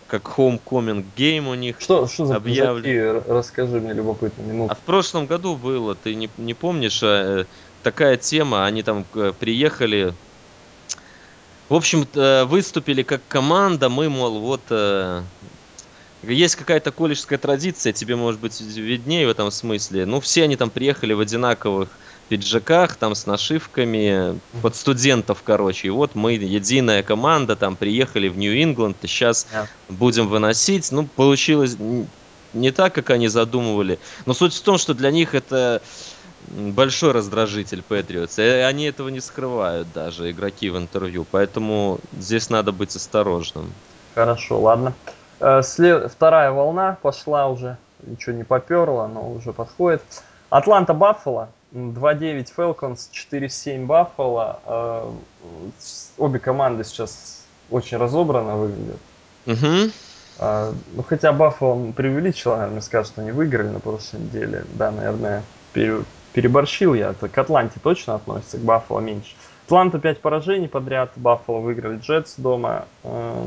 как homecoming game у них Что, что за объявлен. пиджаки? Расскажи мне любопытно. Минуту. А в прошлом году было, ты не, не помнишь, э, такая тема, они там э, приехали в общем выступили как команда, мы, мол, вот э, есть какая-то колледжская традиция, тебе может быть виднее в этом смысле. Ну, все они там приехали в одинаковых пиджаках, там с нашивками, под студентов, короче. И вот мы, единая команда, там приехали в Нью-Ингланд, и сейчас yeah. будем выносить. Ну, получилось не так, как они задумывали. Но суть в том, что для них это большой раздражитель Патриотс. И они этого не скрывают даже, игроки в интервью. Поэтому здесь надо быть осторожным. Хорошо, ладно. Э, след... Вторая волна пошла уже. Ничего не поперло, но уже подходит. Атланта Баффало. 2-9 Falcons, 4-7 Баффало. Э, обе команды сейчас очень разобрано выглядят. Угу. Ну, хотя Баффало преувеличил, наверное, скажет, что они выиграли на прошлой неделе. Да, наверное, переборщил я. Это к Атланте точно относится, к Баффало меньше. Атланта 5 поражений подряд, Баффало выиграли Джетс дома. Э,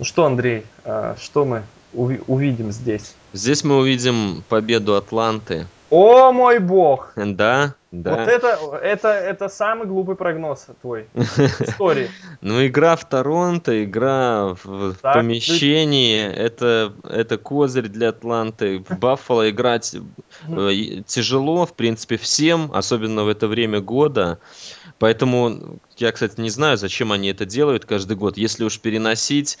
ну что, Андрей, э, что мы увидим здесь? Здесь мы увидим победу Атланты О мой бог! Да, да. Вот это, это, это самый глупый прогноз твой истории. Ну, игра в Торонто, игра в так, помещении, ты... это, это козырь для Атланты. В Баффало играть э, тяжело, в принципе, всем, особенно в это время года. Поэтому я, кстати, не знаю, зачем они это делают каждый год. Если уж переносить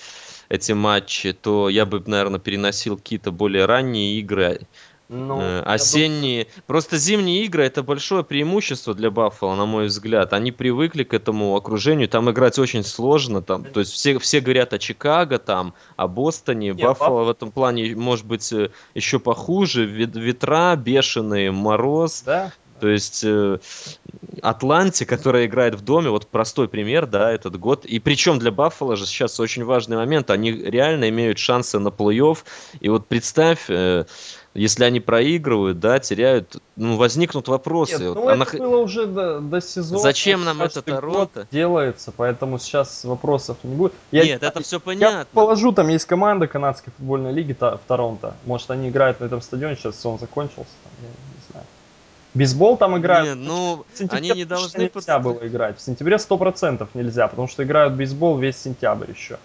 эти матчи, то я бы, наверное, переносил какие-то более ранние игры. Ну, э, осенние. Думаю... Просто зимние игры это большое преимущество для Баффала, на мой взгляд. Они привыкли к этому окружению. Там играть очень сложно. Там, то есть все, все говорят о Чикаго, там, о Бостоне. Нет, Баффало Баф... в этом плане может быть э, еще похуже. Ветра бешеные, мороз. Да. То есть э, Атланте, которая играет в доме, вот простой пример, да, этот год. И причем для Баффала же сейчас очень важный момент. Они реально имеют шансы на плей-офф. И вот представь, э, если они проигрывают, да, теряют, ну, возникнут вопросы. Нет, ну, Она... это было уже до, до сезона. Зачем нам это Торонто? Делается, поэтому сейчас вопросов не будет. Я, Нет, это все понятно. Я положу, там есть команда канадской футбольной лиги в Торонто. Может, они играют на этом стадионе, сейчас сезон закончился. Там, я не знаю. Бейсбол там играют. Нет, ну, они не должны... Нельзя было играть. В сентябре 100% нельзя, потому что играют бейсбол весь сентябрь еще.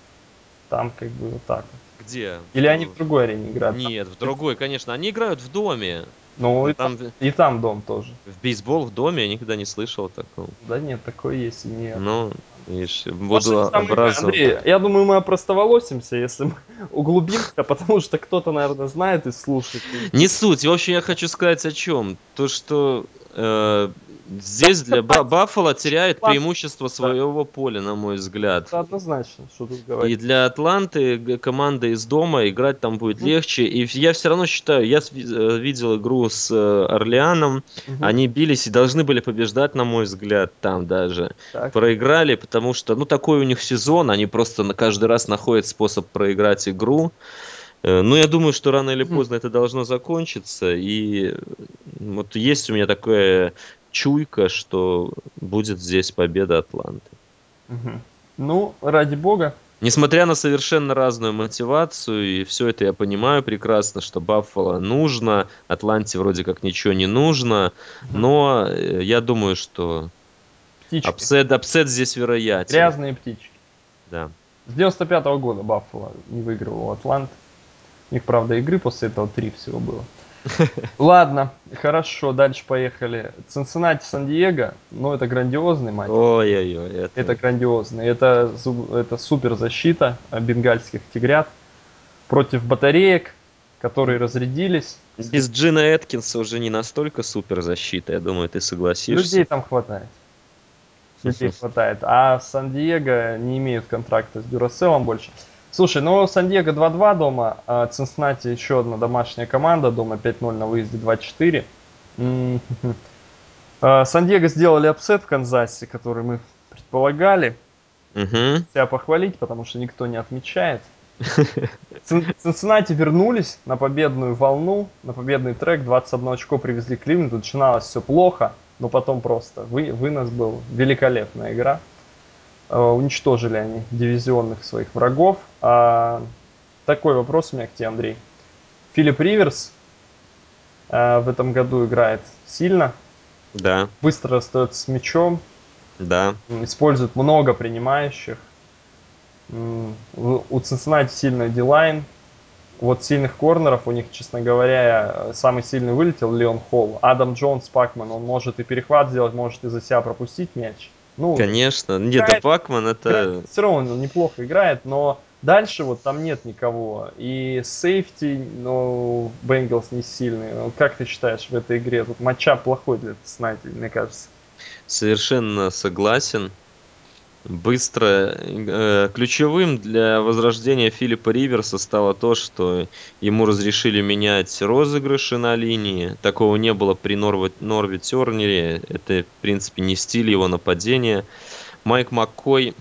Там как бы вот так вот. Где? Или они в другой арене играют? Нет, в другой, конечно. Они играют в доме. Ну, и там, и там дом тоже. В бейсбол в доме я никогда не слышал такого. Да нет, такое есть и нет. Ну, видишь, буду образован. Андрей, я думаю, мы опростоволосимся, если мы углубимся, потому что кто-то, наверное, знает и слушает. Не суть. В общем, я хочу сказать о чем. То, что здесь для Баффала теряет преимущество своего поля, на мой взгляд. Это однозначно, что тут говорить. И для Атланты команда из дома играть там будет легче. И я все равно считаю, я э, видел игру с э, Орлеаном, они бились и должны были побеждать, на мой взгляд, там даже. Проиграли, потому что, ну, такой у них сезон, они просто на каждый раз находят способ проиграть игру. Э, ну, я думаю, что рано или поздно это должно закончиться. И вот есть у меня такое чуйка, что будет здесь победа Атланты. Угу. Ну, ради бога. Несмотря на совершенно разную мотивацию, и все это я понимаю прекрасно, что Баффало нужно, Атланте вроде как ничего не нужно, угу. но э, я думаю, что птички. upset, upset здесь вероятен. Грязные птички. Да. С 95 -го года Баффало не выигрывал Атлант. Них, правда, игры после этого три всего было. Ладно, хорошо, дальше поехали. Цинциннати, Сан-Диего, ну это грандиозный матч. Ой-ой-ой. Это... это грандиозный. Это, это супер защита бенгальских тигрят против батареек, которые разрядились. Без Джина Эткинса уже не настолько супер защита, я думаю, ты согласишься. Людей там хватает. Людей хватает. А Сан-Диего не имеют контракта с Дюраселом больше. Слушай, ну Сан-Диего 2-2 дома, а Цинциннати еще одна домашняя команда, дома 5-0 на выезде 2-4. А, Сан-Диего сделали upset в Канзасе, который мы предполагали. Угу. Себя похвалить, потому что никто не отмечает. Цинциннати вернулись на победную волну, на победный трек, 21 очко привезли Кливленду, начиналось все плохо, но потом просто вы, вынос был, великолепная игра. Э, уничтожили они дивизионных своих врагов. А, такой вопрос у меня к тебе, Андрей. Филипп Риверс а, в этом году играет сильно. Да. Быстро остается с мячом. Да. Использует много принимающих. У Цинциннати сильный дилайн. Вот сильных корнеров у них, честно говоря, самый сильный вылетел Леон Холл. Адам Джонс, Пакман, он может и перехват сделать, может и за себя пропустить мяч. Ну, Конечно. Нет, играет, Пакман это... Все равно он неплохо играет, но дальше вот там нет никого. И сейфти, ну, Бенгалс не сильный. Ну, как ты считаешь в этой игре? Тут матча плохой для снайпера, мне кажется. Совершенно согласен быстро. Э, ключевым для возрождения Филиппа Риверса стало то, что ему разрешили менять розыгрыши на линии. Такого не было при Норве, Норве Тернере. Это, в принципе, не стиль его нападения. Майк Маккой,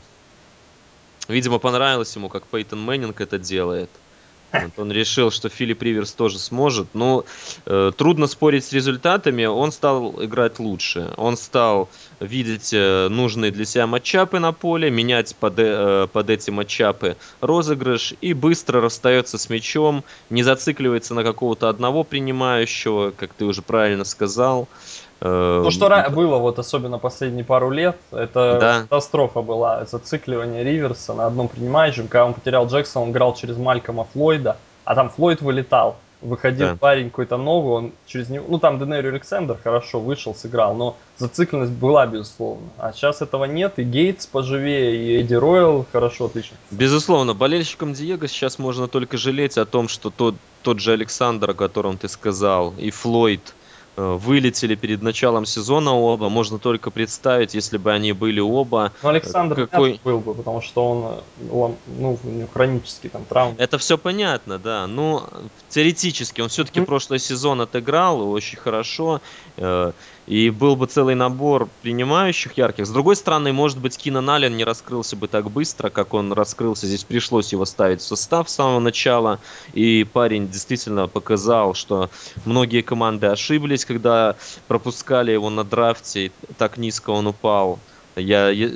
видимо, понравилось ему, как Пейтон Мэннинг это делает. Вот он решил, что Филипп Риверс тоже сможет. Но э, трудно спорить с результатами. Он стал играть лучше. Он стал видеть э, нужные для себя матчапы на поле, менять под, э, под эти матчапы розыгрыш и быстро расстается с мячом, не зацикливается на какого-то одного принимающего, как ты уже правильно сказал. То, что было вот особенно последние пару лет, это да. катастрофа была. Зацикливание Риверса на одном принимающем. Когда он потерял Джексона, он играл через Малькома Флойда, а там Флойд вылетал. Выходил да. парень какой-то новый, он через него... Ну, там Денери Александр хорошо вышел, сыграл, но зацикленность была, безусловно. А сейчас этого нет, и Гейтс поживее, и Эдди Ройл хорошо, отлично. Безусловно, болельщикам Диего сейчас можно только жалеть о том, что тот, тот же Александр, о котором ты сказал, и Флойд, Э, вылетели перед началом сезона оба. Можно только представить, если бы они были оба. Ну, Александр какой... был бы, потому что он, э, ну, у него хронический там травм. Это все понятно, да. Ну, теоретически, он все-таки mm-hmm. прошлый сезон отыграл очень хорошо. Э, и был бы целый набор принимающих ярких. С другой стороны, может быть, Кинан Аллен не раскрылся бы так быстро, как он раскрылся. Здесь пришлось его ставить в состав с самого начала. И парень действительно показал, что многие команды ошиблись, когда пропускали его на драфте, так низко он упал. Я, я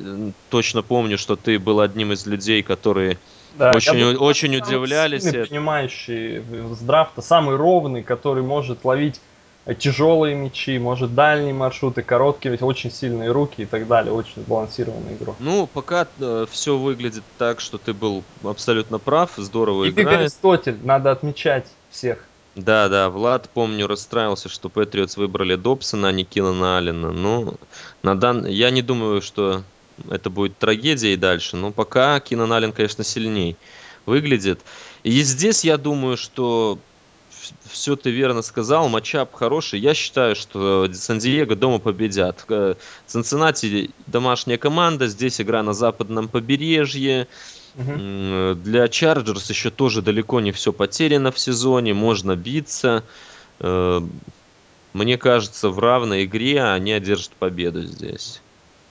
точно помню, что ты был одним из людей, которые да, очень, думаю, очень удивлялись. Принимающий с драфта, самый ровный, который может ловить тяжелые мячи, может дальние маршруты, короткие, ведь очень сильные руки и так далее, очень сбалансированный игрок. Ну, пока э, все выглядит так, что ты был абсолютно прав, здорово и играет. И Аристотель, надо отмечать всех. Да, да, Влад, помню, расстраивался, что Патриотс выбрали Добсона, а не Киллана Аллена. Ну, на дан... я не думаю, что это будет трагедией дальше, но пока Кинан Аллен, конечно, сильней выглядит. И здесь я думаю, что все ты верно сказал, матчап хороший. Я считаю, что Сан-Диего дома победят. Э, Цинциннати домашняя команда, здесь игра на западном побережье. Угу. Для Чарджерс еще тоже далеко не все потеряно в сезоне, можно биться. Э, мне кажется, в равной игре они одержат победу здесь.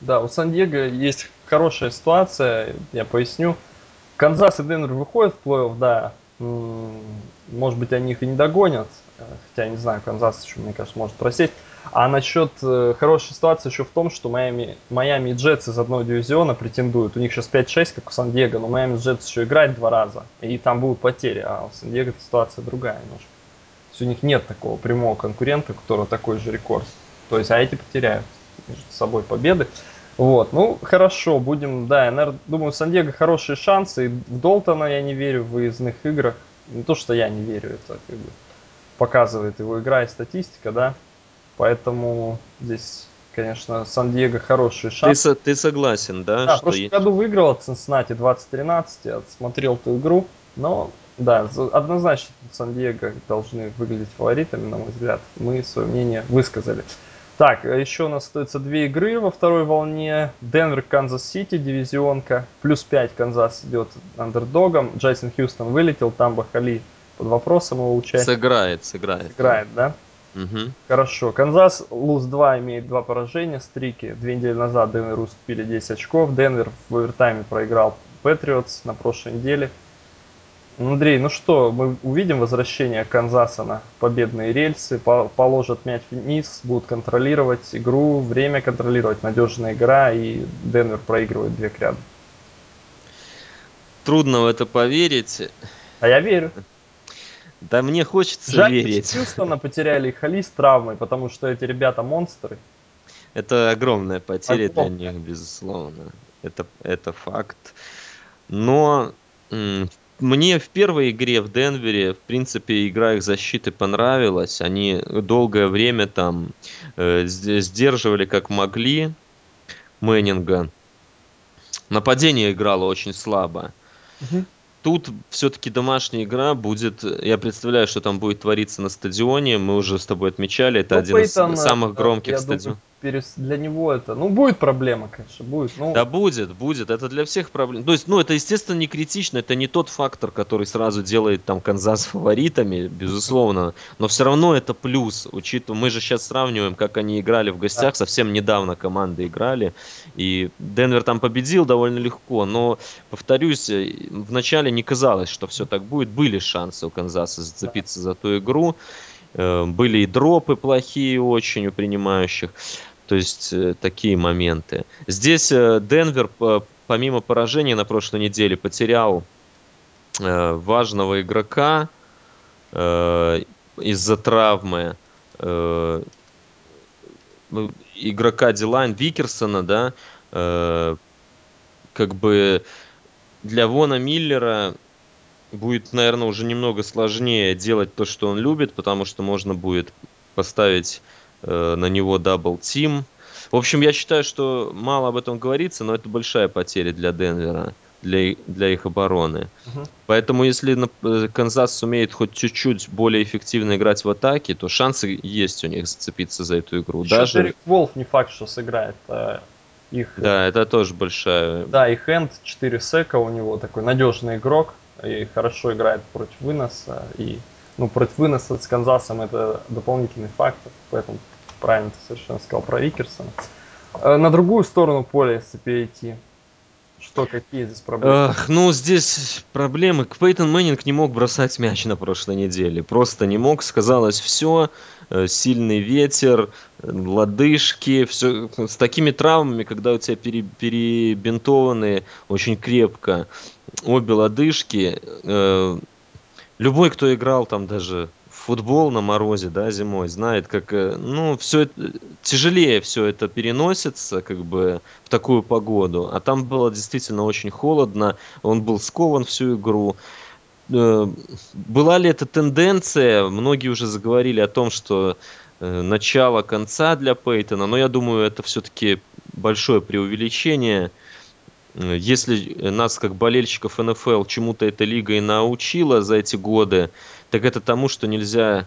Да, у Сан-Диего есть хорошая ситуация, я поясню. Канзас и Денвер выходят в плей-офф, да, может быть, они их и не догонят. Э, хотя, я не знаю, Канзас еще, мне кажется, может просесть. А насчет э, хорошей ситуации еще в том, что Майами, Майами и Джетс из одного дивизиона претендуют. У них сейчас 5-6, как у Сан-Диего, но Майами Джетс еще играет два раза. И там будут потери, а у Сан-Диего ситуация другая немножко. То есть у них нет такого прямого конкурента, у которого такой же рекорд. То есть, а эти потеряют между собой победы. Вот, ну, хорошо, будем, да, я, наверное, думаю, в Сан-Диего хорошие шансы, и в Долтона я не верю в выездных играх, не то, что я не верю, это как бы показывает его игра и статистика, да, поэтому здесь, конечно, Сан-Диего хорошие шансы. Ты, ты согласен, да? Да, что в прошлом есть... году выиграл от Цинциннати 2013, я смотрел эту игру, но, да, однозначно Сан-Диего должны выглядеть фаворитами, на мой взгляд, мы свое мнение высказали. Так, э, еще у нас остается две игры во второй волне. Денвер, Канзас Сити, дивизионка. Плюс 5 Канзас идет андердогом. Джейсон Хьюстон вылетел, там Бахали под вопросом его участия. Сыграет, сыграет. Сыграет, да? Угу. Хорошо. Канзас Луз 2 имеет два поражения, стрики. Две недели назад Денвер уступили 10 очков. Денвер в овертайме проиграл Патриотс на прошлой неделе. Андрей, ну что, мы увидим возвращение Канзаса на победные рельсы, положат мяч вниз, будут контролировать игру, время контролировать, надежная игра, и Денвер проигрывает две кряды. Трудно в это поверить. А я верю. Да мне хочется Жаль, верить. Хьюстона потеряли Хали с травмой, потому что эти ребята монстры. Это огромная потеря огромная. для них, безусловно. Это, это факт. Но в мне в первой игре в Денвере, в принципе, игра их защиты понравилась. Они долгое время там э, сдерживали как могли Мэннинга. Нападение играло очень слабо. Угу. Тут все-таки домашняя игра будет. Я представляю, что там будет твориться на стадионе. Мы уже с тобой отмечали, это ну, один Пейтон, из самых громких стадионов. Перес... для него это, ну, будет проблема, конечно, будет. Ну... Да будет, будет, это для всех проблем. То есть, ну, это, естественно, не критично, это не тот фактор, который сразу делает там Канзас фаворитами, безусловно, но все равно это плюс, учитывая, мы же сейчас сравниваем, как они играли в гостях, да. совсем недавно команды играли, и Денвер там победил довольно легко, но, повторюсь, э, вначале не казалось, что все так будет, были шансы у Канзаса зацепиться да. за ту игру, Э, были и дропы плохие очень у принимающих. То есть э, такие моменты. Здесь э, Денвер, помимо поражения на прошлой неделе, потерял важного игрока из-за травмы игрока D-line Викерсона, да, как бы для Вона Миллера будет, наверное, уже немного сложнее делать то, что он любит, потому что можно будет поставить э, на него double team. В общем, я считаю, что мало об этом говорится, но это большая потеря для Денвера, для, для их обороны. Угу. Поэтому, если э, Канзас сумеет хоть чуть-чуть более эффективно играть в атаке, то шансы есть у них зацепиться за эту игру. Еще Даже... Дерек Волф не факт, что сыграет. А их... Да, это тоже большая... Да, и Хэнд 4 сека у него, такой надежный игрок и хорошо играет против выноса. И ну, против выноса с Канзасом это дополнительный фактор, поэтому правильно ты совершенно сказал про Викерсона. Э, на другую сторону поля, если перейти, что, какие здесь проблемы? Ах, ну, здесь проблемы. Пейтон Мэннинг не мог бросать мяч на прошлой неделе. Просто не мог. Сказалось все. Э, сильный ветер, лодыжки. Все. С такими травмами, когда у тебя пере, перебинтованы очень крепко обе лодыжки. Э, любой, кто играл там даже футбол на морозе, да, зимой, знает, как, э, ну, все это, тяжелее все это переносится, как бы, в такую погоду. А там было действительно очень холодно, он был скован всю игру. Э, была ли это тенденция? Многие уже заговорили о том, что начало конца для Пейтона, но я думаю, это все-таки большое преувеличение. Если нас, как болельщиков НФЛ, чему-то эта лига и научила за эти годы, так это тому, что нельзя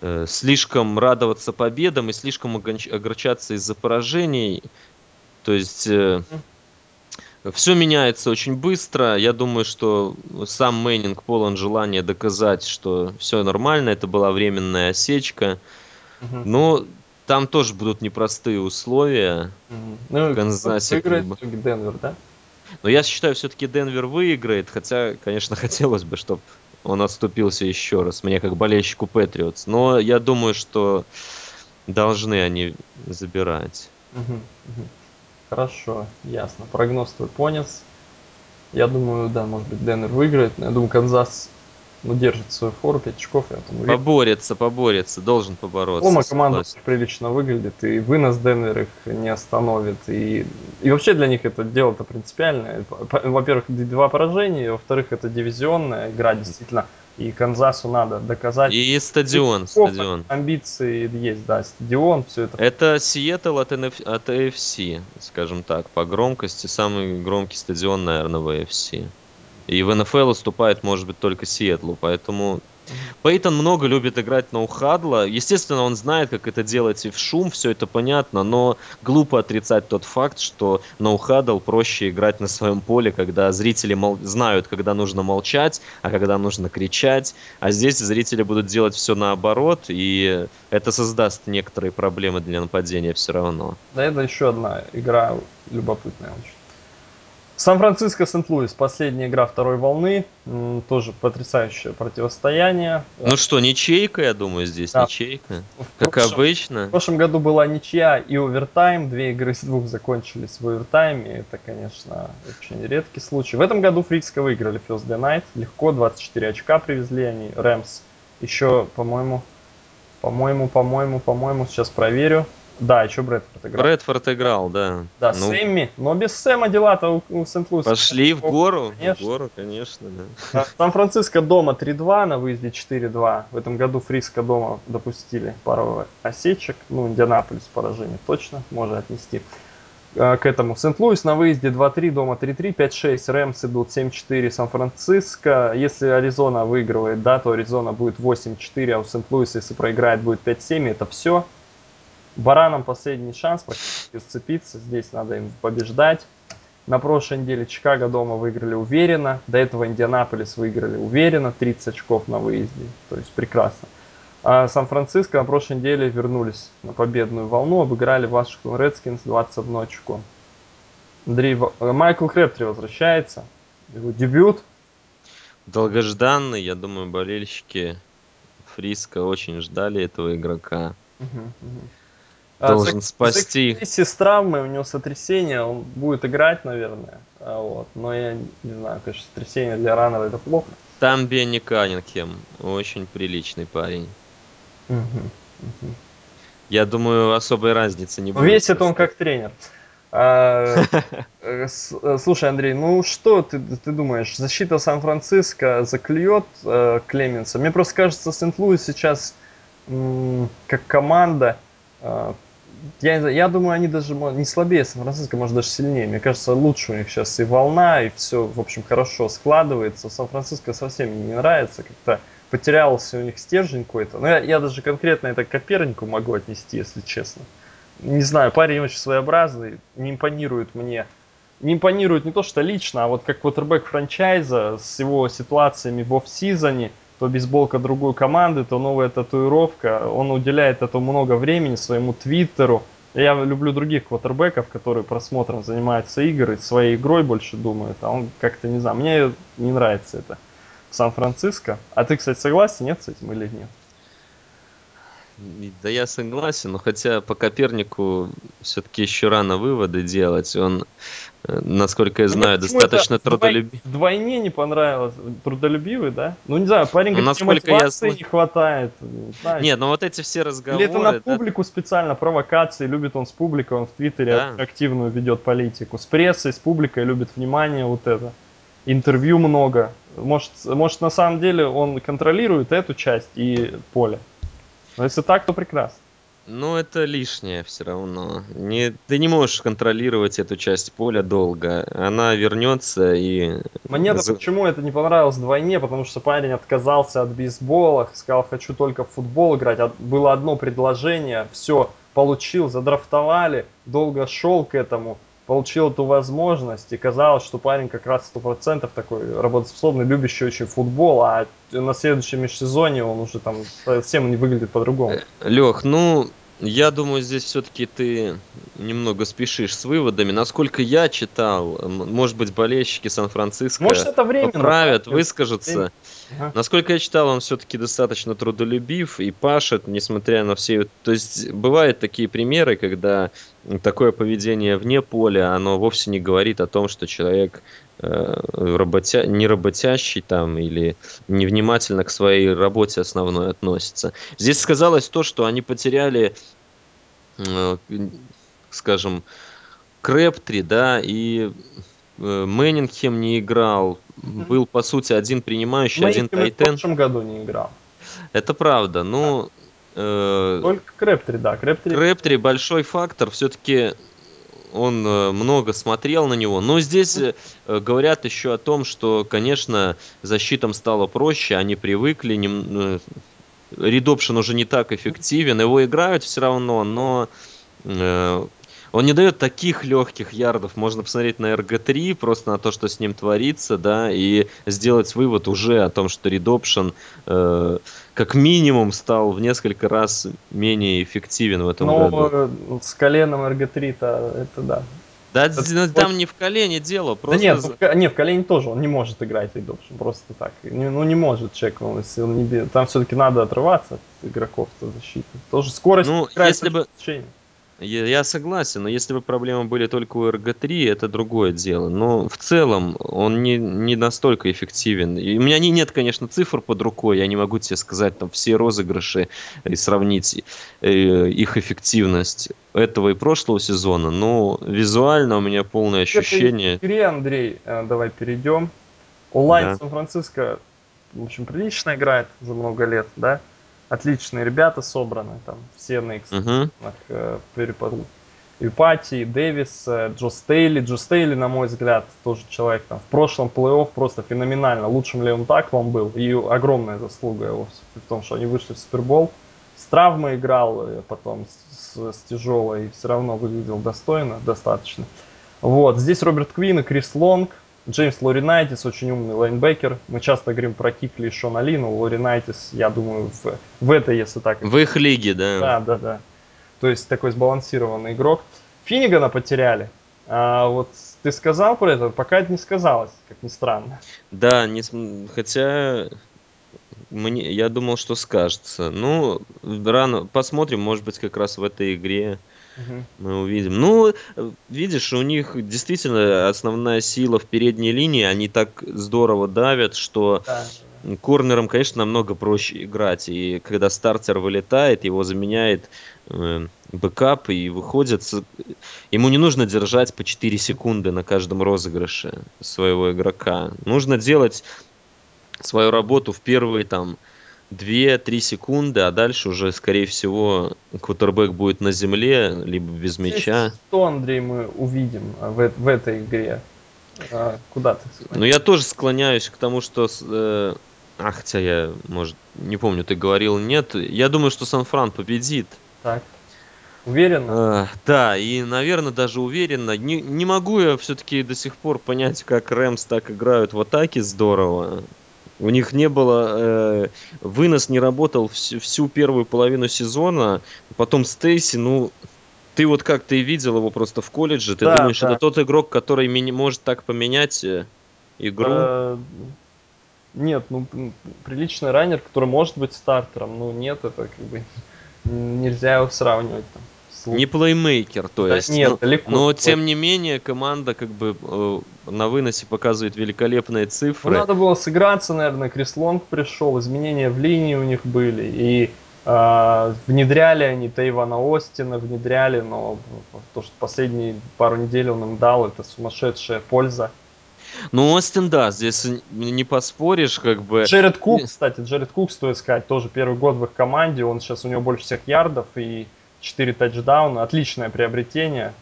э, слишком радоваться победам и слишком огорчаться из-за поражений. То есть э, все меняется очень быстро. Я думаю, что сам Мейнинг полон желания доказать, что все нормально, это была временная осечка. Угу. Но там тоже будут непростые условия. Угу. Ну, в Канзасе. Выиграет Денвер, да? Но я считаю, все-таки Денвер выиграет, хотя, конечно, хотелось бы, чтобы он отступился еще раз, мне как болельщику Патриотс. Но я думаю, что должны они забирать. Хорошо, ясно. Прогноз твой понес. Я думаю, да, может быть, Денвер выиграет. Я думаю, Канзас ну, держит свою фору, 5 очков, я думаю. Поборется, поборется, должен побороться. Ома команда прилично выглядит, и вынос Денвер их не остановит. И, и вообще для них это дело-то принципиальное. Во-первых, два поражения, во-вторых, это дивизионная игра, действительно. И Канзасу надо доказать. И стадион, и стадион. Амбиции есть, да, стадион, все это. Это Сиэтл от, NF, от AFC, скажем так, по громкости. Самый громкий стадион, наверное, в AFC. И в НФЛ уступает, может быть, только Сиэтлу. Поэтому Пейтон много любит играть на ухадла. Естественно, он знает, как это делать и в шум, все это понятно, но глупо отрицать тот факт, что на ухадл проще играть на своем поле, когда зрители мол... знают, когда нужно молчать, а когда нужно кричать. А здесь зрители будут делать все наоборот, и это создаст некоторые проблемы для нападения все равно. Да, это еще одна игра любопытная очень. Сан-Франциско Сент-Луис, последняя игра второй волны, тоже потрясающее противостояние. Ну что, ничейка, я думаю, здесь да. ничейка, как прошлом, обычно. В прошлом году была ничья и овертайм, две игры из двух закончились в овертайме, это, конечно, очень редкий случай. В этом году Фрикска выиграли First Day Night, легко, 24 очка привезли они, Рэмс еще, по-моему, по-моему, по-моему, по-моему, сейчас проверю, да, еще Брэдфорд играл. Брэдфорд играл, да. Да, ну, Сэмми, но без Сэма дела-то у, у Сент-Луиса. Пошли в гору, конечно. в гору, конечно, да. Сан-Франциско дома 3-2, на выезде 4-2. В этом году Фриско дома допустили пару осечек. Ну, Индианаполис поражение точно можно отнести а, к этому. Сент-Луис на выезде 2-3, дома 3-3, 5-6, Рэмс идут 7-4, Сан-Франциско. Если Аризона выигрывает, да, то Аризона будет 8-4, а у Сент-Луиса, если проиграет, будет 5-7, это все Баранам последний шанс практически сцепиться. Здесь надо им побеждать. На прошлой неделе Чикаго дома выиграли уверенно. До этого Индианаполис выиграли уверенно. 30 очков на выезде. То есть прекрасно. А Сан-Франциско на прошлой неделе вернулись на победную волну. Обыграли Вашингтон Редскинс 21 очко. Андрей, Майкл Крептри возвращается. Его дебют. Долгожданный, я думаю, болельщики Фриска очень ждали этого игрока. Угу, угу. Должен а, спасти. Если с травмой, у него сотрясение, он будет играть, наверное. А вот. Но я не знаю, конечно, сотрясение для раннера это плохо. Там Бенни Каннингем, очень приличный парень. Угу, угу. Я думаю, особой разницы не будет. Весит он как тренер. А, э, э, слушай, Андрей, ну что ты, ты думаешь, защита Сан-Франциско заклюет э, Клеменса? Мне просто кажется, Сент-Луис сейчас как команда э, я, я думаю, они даже не слабее Сан-Франциско, может даже сильнее. Мне кажется, лучше у них сейчас и волна, и все, в общем, хорошо складывается. Сан-Франциско совсем не нравится, как-то потерялся у них стержень какой-то. Но я, я даже конкретно это к Копернику могу отнести, если честно. Не знаю, парень очень своеобразный, не импонирует мне. Не импонирует не то, что лично, а вот как квотербек франчайза с его ситуациями в офф-сизоне – то бейсболка другой команды, то новая татуировка. Он уделяет этому много времени, своему твиттеру. Я люблю других квотербеков, которые просмотром занимаются игры, своей игрой больше думают, а он как-то, не знаю, мне не нравится это Сан-Франциско. А ты, кстати, согласен, нет с этим или нет? Да я согласен, но хотя по Копернику все-таки еще рано выводы делать. Он, э, насколько я знаю, Мне достаточно трудолюбивый. Вдвойне не понравилось. Трудолюбивый, да? Ну, не знаю, парень ну, насколько я не хватает. Знаешь. Нет, ну вот эти все разговоры... Или это на публику да? специально, провокации, любит он с публикой, он в Твиттере да. активную ведет политику. С прессой, с публикой любит внимание, вот это. Интервью много. Может, может на самом деле он контролирует эту часть и поле. Но если так, то прекрасно. Ну, это лишнее все равно. Не, ты не можешь контролировать эту часть поля долго. Она вернется и... Мне -то почему это не понравилось вдвойне, потому что парень отказался от бейсбола, сказал, хочу только в футбол играть. Было одно предложение, все, получил, задрафтовали, долго шел к этому получил эту возможность, и казалось, что парень как раз 100% такой работоспособный, любящий очень футбол, а на следующем межсезонье он уже там совсем не выглядит по-другому. Лех, ну, я думаю, здесь все-таки ты немного спешишь с выводами. Насколько я читал, может быть, болельщики Сан-Франциско может, это временно, поправят, выскажутся. Ага. Насколько я читал, он все-таки достаточно трудолюбив и пашет, несмотря на все... То есть бывают такие примеры, когда такое поведение вне поля, оно вовсе не говорит о том, что человек работя... не работящий там или невнимательно к своей работе основной относится. Здесь сказалось то, что они потеряли, э, скажем, Крэптри, да, и э, Мэннингем не играл, был, по сути, один принимающий, Мэннингем один тайтен. в прошлом году не играл. Это правда, ну... Э, Только Крэптри, да. Крэптри... Крэптри большой фактор, все-таки он э, много смотрел на него. Но здесь э, говорят еще о том, что, конечно, защитам стало проще, они привыкли, не, Редопшн уже не так эффективен, его играют все равно, но он не дает таких легких ярдов. Можно посмотреть на RG3, просто на то, что с ним творится, да, и сделать вывод уже о том, что Redoption э, как минимум стал в несколько раз менее эффективен в этом Но году. Э, с коленом RG3-то это да. Да, это, ну, там вот... не в колене дело, просто... Да нет, в, нет, в колене тоже он не может играть Redoption, просто так. Ну, не может человек, он, если он не... Там все-таки надо отрываться от игроков-то защиты. Тоже скорость... Ну, если бы... Течение. Я, я согласен, но если бы проблемы были только у RG3, это другое дело. Но в целом он не, не настолько эффективен. И у меня не, нет, конечно, цифр под рукой, я не могу тебе сказать там все розыгрыши и сравнить э, их эффективность этого и прошлого сезона, но визуально у меня полное ощущение... К игре, Андрей, э, давай перейдем. Онлайн да. Сан-Франциско, в общем, прилично играет за много лет, да? Отличные ребята собраны, там все на экспертах uh-huh. перепаду. И Пати, и Дэвис, э, Джо Стейли. Джо Стейли, на мой взгляд, тоже человек там в прошлом плей-офф просто феноменально. Лучшим ли он так вам был. И огромная заслуга его в том, что они вышли в Супербол. с травмой играл, потом с, с тяжелой, все равно выглядел достойно, достаточно. Вот, здесь Роберт Квин и Крис Лонг, Джеймс Лоринайтис, очень умный лайнбекер. Мы часто говорим про Кикли и Шона Ли, но Лоринайтис, я думаю, в, в этой, если так... В их лиге, да. Да, да, да. То есть такой сбалансированный игрок. Финнигана потеряли. А вот ты сказал про это, пока это не сказалось, как ни странно. Да, не, хотя мне, я думал, что скажется. Ну, рано посмотрим, может быть, как раз в этой игре угу. мы увидим. Ну, видишь, у них действительно основная сила в передней линии, они так здорово давят, что да. корнером, конечно, намного проще играть. И когда стартер вылетает, его заменяет э, backup и выходит. Ему не нужно держать по 4 секунды на каждом розыгрыше своего игрока. Нужно делать свою работу в первые там 2-3 секунды, а дальше уже, скорее всего, квотербек будет на земле, либо без мяча. Что, Андрей, мы увидим а, в, в этой игре? А, куда ты? Ну, я тоже склоняюсь к тому, что... Э, а, хотя я, может, не помню, ты говорил нет. Я думаю, что Сан-Фран победит. Так. Уверенно? Э, да, и, наверное, даже уверенно. Не, не могу я все-таки до сих пор понять, как Рэмс так играют в атаке здорово. У них не было... Э, вынос не работал всю, всю первую половину сезона. Потом Стейси, ну... Ты вот как ты видел его просто в колледже, ты да, думаешь, да. это тот игрок, который ми- может так поменять э, игру? А, нет, ну приличный раннер, который может быть стартером, ну нет, это как бы нельзя его сравнивать там не плеймейкер, то да есть. Нет, но, далеко. Но тем не менее команда как бы э, на выносе показывает великолепные цифры. Ну, надо было сыграться, наверное, Крис Лонг пришел, изменения в линии у них были и э, внедряли они Тейвана Остина, внедряли, но то, что последние пару недель он им дал, это сумасшедшая польза. Ну, Остин, да, здесь не поспоришь, как бы. Джеред Кук, кстати, Джеред Кук, стоит сказать, тоже первый год в их команде, он сейчас, у него больше всех ярдов, и 4 тачдауна, отличное приобретение.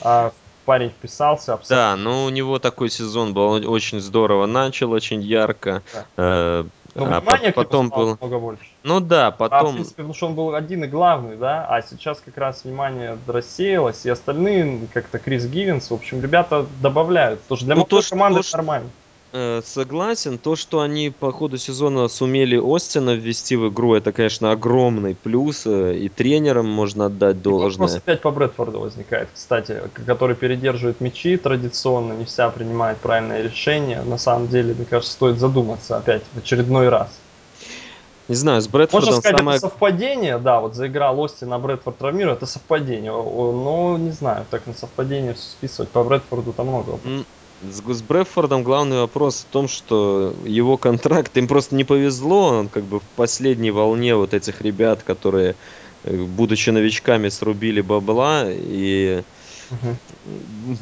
А парень вписался абсолютно. Да, ну у него такой сезон был очень здорово начал, очень ярко. Да. Э, но а внимание потом был много больше. Ну да, потом. А, в принципе, потому что он был один и главный, да, а сейчас как раз внимание рассеялось, и остальные, как-то Крис Гивенс, в общем, ребята добавляют. Потому что для ну, то, команды то, это нормально. Э, согласен. То, что они по ходу сезона сумели Остина ввести в игру, это, конечно, огромный плюс. Э, и тренерам можно отдать должное. Вопрос опять по Брэдфорду возникает, кстати, который передерживает мячи традиционно, не вся принимает правильное решение. На самом деле, мне кажется, стоит задуматься опять в очередной раз. Не знаю, с Брэдфордом Можно сказать, самое... это совпадение, да, вот заиграл Остин, а Брэдфорд травмирует, это совпадение. Но не знаю, так на совпадение списывать. По Брэдфорду там много. С, с Брэдфордом главный вопрос в том, что его контракт, им просто не повезло, он как бы в последней волне вот этих ребят, которые, э, будучи новичками, срубили бабла, и угу.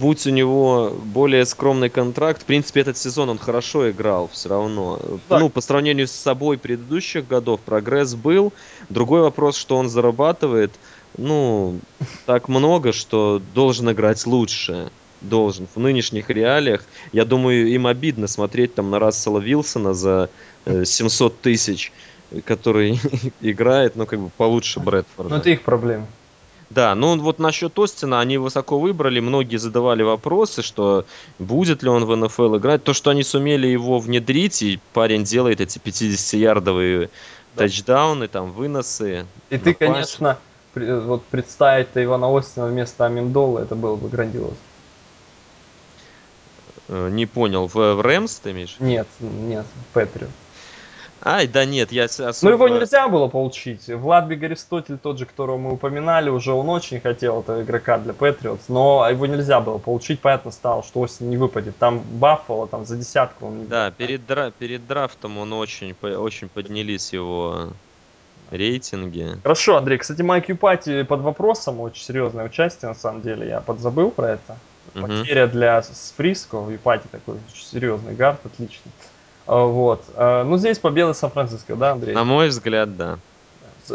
будь у него более скромный контракт, в принципе, этот сезон он хорошо играл все равно. Так. Ну, по сравнению с собой предыдущих годов прогресс был. Другой вопрос, что он зарабатывает, ну, так много, что должен играть лучше должен в нынешних реалиях. Я думаю, им обидно смотреть там на Рассела Вилсона за э, 700 тысяч, который играет, ну, как бы получше Брэдфорда. Ну, это их проблема. Да, ну вот насчет Остина они высоко выбрали, многие задавали вопросы, что будет ли он в НФЛ играть. То, что они сумели его внедрить, и парень делает эти 50-ярдовые да. тачдауны, там, выносы. И ты, конечно, вот представить-то Ивана Остина вместо Аминдола, это было бы грандиозно. Э, не понял, в, в Рэмс ты имеешь? Нет, нет, в Патриот. Ай, да нет, я особо... Ну его нельзя было получить. Владбиг Аристотель, тот же, которого мы упоминали, уже он очень хотел этого игрока для Патриотс, но его нельзя было получить, понятно стало, что осень не выпадет. Там Баффало, там за десятку он не Да, перед, дра... перед драфтом он очень, очень поднялись его рейтинги. Хорошо, Андрей, кстати, Майк Юпати под вопросом, очень серьезное участие, на самом деле, я подзабыл про это. Потеря для Сприско в Ипате такой серьезный гард, отличный. А, вот. А, ну, здесь победа Сан-Франциско, да, Андрей? На мой взгляд, да.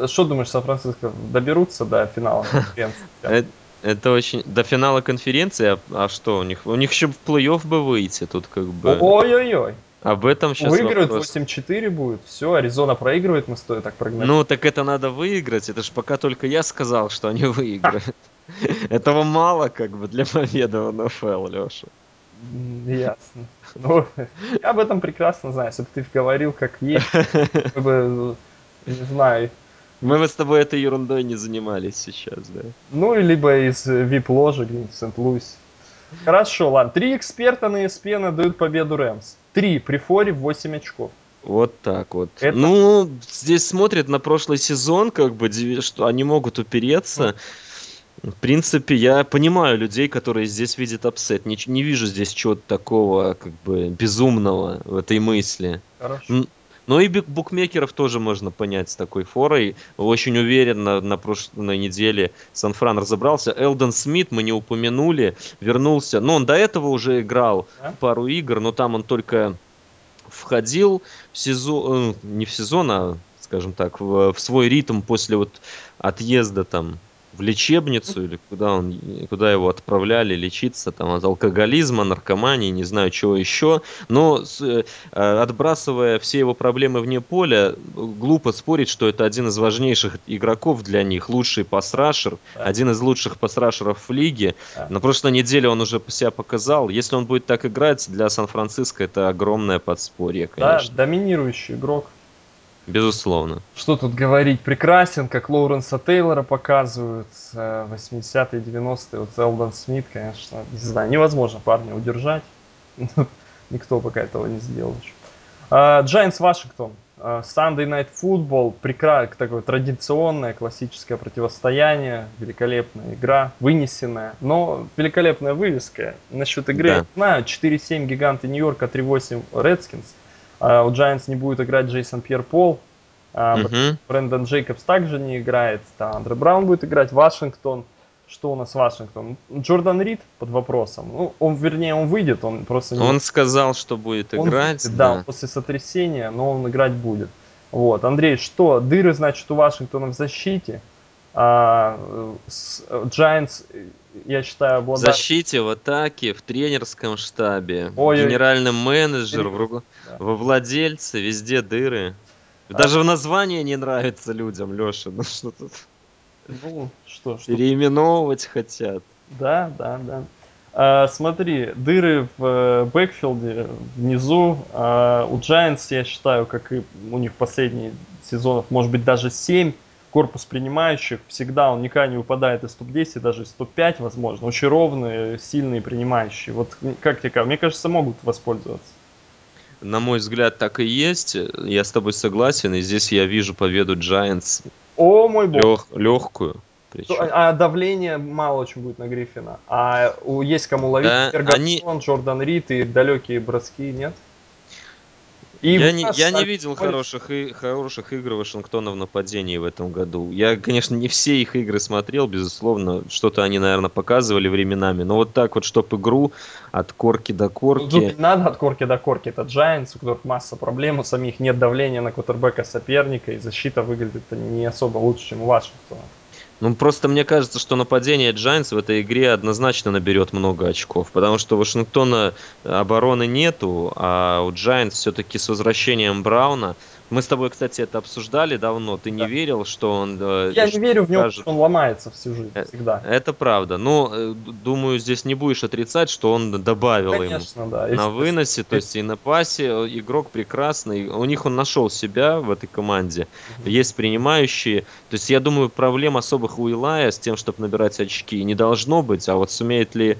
Что думаешь, Сан-Франциско доберутся до финала конференции? Это очень... До финала конференции? А, а что у них? У них еще в плей-офф бы выйти тут как бы... Ой-ой-ой. Об этом сейчас Выиграют вопрос. 8-4 будет. Все, Аризона проигрывает, мы стоит так прогнозируем. Ну, так это надо выиграть. Это же пока только я сказал, что они выиграют. Этого мало, как бы, для победы в НФЛ, Леша. Ясно. Ну, я об этом прекрасно знаю. Если бы ты говорил как есть, как бы, не знаю. Мы бы с тобой этой ерундой не занимались сейчас, да? Ну, либо из VIP-ложи где-нибудь в Сент-Луисе. Хорошо, ладно. Три эксперта на ESPN дают победу Рэмс. Три при форе в 8 очков. Вот так вот. Это... Ну, здесь смотрят на прошлый сезон, как бы, что они могут упереться. В принципе, я понимаю людей, которые здесь видят upset. Не, не вижу здесь чего-то такого, как бы, безумного в этой мысли. Хорошо. Но и букмекеров тоже можно понять с такой форой. Очень уверенно на прошлой неделе Сан-Фран разобрался. Элден Смит мы не упомянули, вернулся. Ну, он до этого уже играл а? пару игр, но там он только входил в сезон, э, не в сезон, а, скажем так, в, в свой ритм после вот отъезда там в лечебницу или куда он, куда его отправляли лечиться там от алкоголизма, наркомании, не знаю чего еще. Но с, э, отбрасывая все его проблемы вне поля, глупо спорить, что это один из важнейших игроков для них, лучший пасрашер, один из лучших пасрашеров в лиге. На прошлой неделе он уже себя показал. Если он будет так играть, для Сан-Франциско это огромное подспорье, конечно. Да, доминирующий игрок. Безусловно. Что тут говорить? Прекрасен, как Лоуренса Тейлора показывают. 80-е, 90-е. Вот Элдон Смит, конечно, не знаю, невозможно парня удержать. Никто пока этого не сделал еще. Giants Вашингтон. Sunday Night Football. Прекрасное, такое традиционное, классическое противостояние. Великолепная игра, вынесенная. Но великолепная вывеска. Насчет игры, да. знаю, 4-7 гиганты Нью-Йорка, 3-8 Redskins. А у Giants не будет играть Джейсон Пьер Пол. А. Брэндон Джейкобс также не играет. Да, Андре Браун будет играть. Вашингтон. Что у нас Вашингтон? Джордан Рид под вопросом. Ну, он, вернее, он выйдет, он просто не... Он сказал, что будет он, играть. Да, да, после сотрясения, но он играть будет. Вот, Андрей, что? Дыры, значит, у Вашингтона в защите. А, Giants, я считаю, обладает... В защите, в атаке, в тренерском штабе, Ой, генеральном менеджер, в, да. во владельце, везде дыры. Даже а... в названии не нравится людям, Леша. Ну что тут? Ну, что, что? Переименовывать хотят. Да, да, да. А, смотри, дыры в э, бэкфилде внизу. А, у Giants, я считаю, как и у них последние сезонов, может быть, даже 7 корпус принимающих. Всегда он никогда не выпадает из топ-10, даже из топ-5, возможно. Очень ровные, сильные принимающие. Вот как тебе кажется? Мне кажется, могут воспользоваться на мой взгляд, так и есть. Я с тобой согласен, и здесь я вижу победу Giants. О мой бог. Лег, легкую. Причем. А, давление мало очень будет на Гриффина. А есть кому ловить да, Фергюсон, они... Джордан Рид и далекие броски, нет? И я, не, я не видел хороших, и, хороших игр Вашингтона в нападении в этом году. Я, конечно, не все их игры смотрел, безусловно. Что-то они, наверное, показывали временами. Но вот так вот, чтоб игру от корки до корки... Ну, тут надо от корки до корки. Это Giants, у которых масса проблем. У самих нет давления на квотербека соперника. И защита выглядит не особо лучше, чем у Вашингтона. Ну, просто мне кажется, что нападение Giants в этой игре однозначно наберет много очков, потому что у Вашингтона обороны нету, а у Giants все-таки с возвращением Брауна мы с тобой, кстати, это обсуждали давно. Ты да. не верил, что он... Э, Я не верю в него, скажет... что он ломается всю жизнь, э, всегда. Это правда. Но, э, думаю, здесь не будешь отрицать, что он добавил Конечно, ему да. на выносе, то есть и на пасе. Игрок прекрасный. У них он нашел себя в этой команде. Угу. Есть принимающие. То есть, я думаю, проблем особых у Илая с тем, чтобы набирать очки, не должно быть. А вот сумеет ли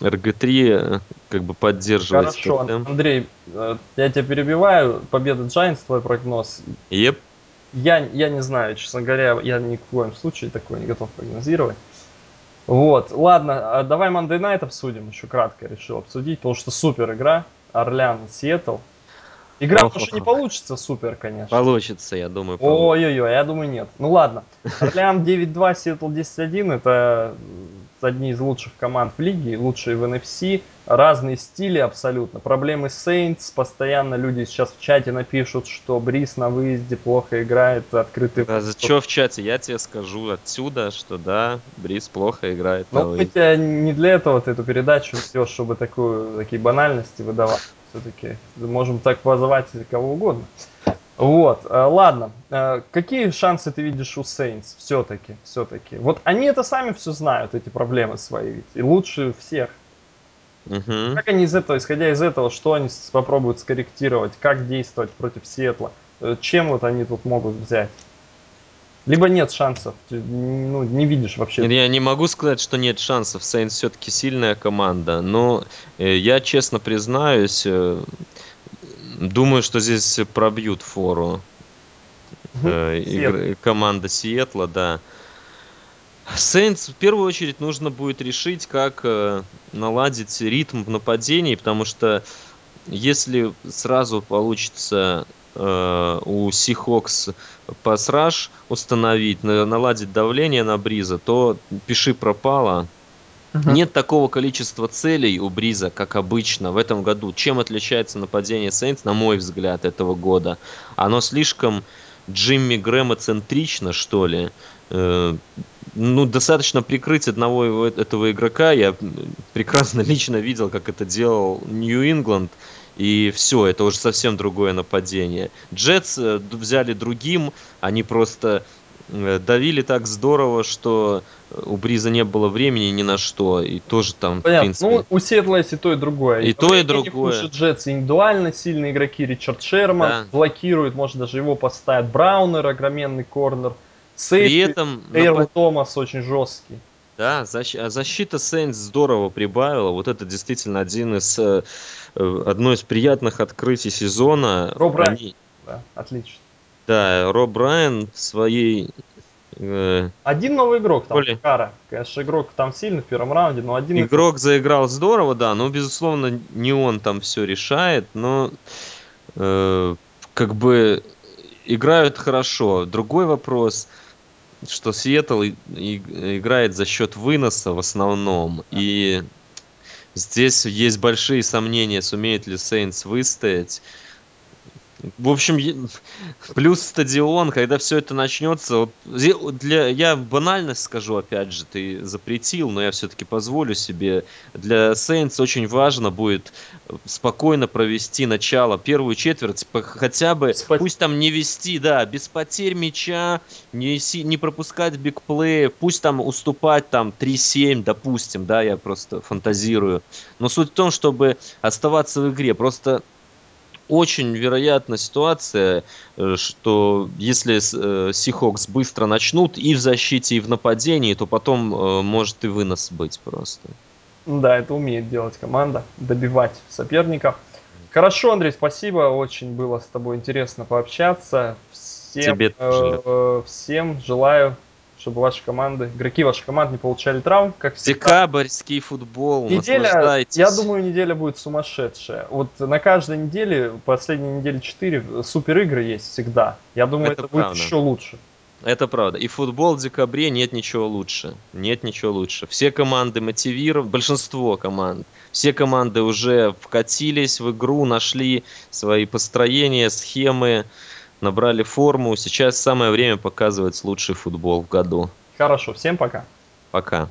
RG3 э, как бы поддерживать. Хорошо, тотем. Андрей, э, я тебя перебиваю. Победа Giants, твой прогноз. Yep. Я, я не знаю, честно говоря, я ни в коем случае такое не готов прогнозировать. Вот, ладно, а давай Monday Night обсудим, еще кратко решил обсудить, потому что супер игра, Орлян, Сиэтл. Игра, потому что не получится супер, конечно. Получится, я думаю. Ой-ой-ой, я думаю нет. Ну ладно. Орлеан 9-2, Сиэтл 10-1, это одни из лучших команд в лиге, лучшие в NFC, разные стили абсолютно. Проблемы Saints, постоянно люди сейчас в чате напишут, что Брис на выезде плохо играет, открытый... А за что в чате? Я тебе скажу отсюда, что да, Брис плохо играет Ну, тебя не для этого ты эту передачу ведешь, чтобы такую, такие банальности выдавать. Все-таки можем так позвать кого угодно. Вот, э, ладно. Э, какие шансы ты видишь у Saints все-таки, все-таки? Вот они это сами все знают, эти проблемы свои ведь, и лучше всех. Угу. Как они из этого, исходя из этого, что они попробуют скорректировать, как действовать против Сиэтла? Э, чем вот они тут могут взять? Либо нет шансов, ты ну, не видишь вообще. Я не могу сказать, что нет шансов. Saints все-таки сильная команда. Но я честно признаюсь, Думаю, что здесь пробьют фору. Э, команда Сиэтла, да. Сейнс в первую очередь нужно будет решить, как э, наладить ритм в нападении, потому что если сразу получится э, у Сихокс пасраж установить, наладить давление на Бриза, то пиши пропало. Угу. Нет такого количества целей у Бриза, как обычно в этом году. Чем отличается нападение Сейнс, на мой взгляд, этого года? Оно слишком Джимми Грэма центрично, что ли. Э, ну, достаточно прикрыть одного этого игрока. Я прекрасно лично видел, как это делал Нью-Ингланд. И все, это уже совсем другое нападение. Джетс э, взяли другим, они просто Э, давили так здорово, что у Бриза не было времени ни на что, и тоже там, Понятно. в принципе... Ну, у есть и то, и другое. И, и то, и другое. Хуже Джетс индивидуально сильные игроки, Ричард Шерман, да. блокирует, может, даже его поставят. Браунер, огроменный корнер. Сейф, При этом... Эйрл напад... Томас очень жесткий. Да, защ... А защита Сейнс здорово прибавила. Вот это действительно один из, э, одно из приятных открытий сезона. Роб Они... Да, отлично. Да, Роб Брайан своей... Э, один новый игрок там, Коли... Кара. Конечно, игрок там сильный в первом раунде, но один... Игрок заиграл здорово, да, но, безусловно, не он там все решает, но э, как бы играют хорошо. Другой вопрос, что Сиэтл играет за счет выноса в основном, и здесь есть большие сомнения, сумеет ли Сейнс выстоять. В общем, плюс стадион, когда все это начнется, вот для, я банальность скажу, опять же, ты запретил, но я все-таки позволю себе. Для Сейнс очень важно будет спокойно провести начало, первую четверть, хотя бы, Спа... пусть там не вести, да, без потерь мяча, не, не пропускать бигплеи, пусть там уступать там 3-7, допустим, да, я просто фантазирую. Но суть в том, чтобы оставаться в игре, просто очень вероятна ситуация, э, что если Сихокс э, быстро начнут и в защите, и в нападении, то потом э, может и вынос быть просто. Да, это умеет делать команда, добивать соперников. Хорошо, Андрей, спасибо, очень было с тобой интересно пообщаться. Всем, Тебе э, всем желаю чтобы ваши команды, игроки вашей команды не получали травм, как всегда. Декабрьский футбол, неделя, Я думаю, неделя будет сумасшедшая. Вот на каждой неделе, последние недели 4, супер игры есть всегда. Я думаю, это, это будет еще лучше. Это правда. И футбол в декабре нет ничего лучше. Нет ничего лучше. Все команды мотивированы, большинство команд, все команды уже вкатились в игру, нашли свои построения, схемы набрали форму. Сейчас самое время показывать лучший футбол в году. Хорошо, всем пока. Пока.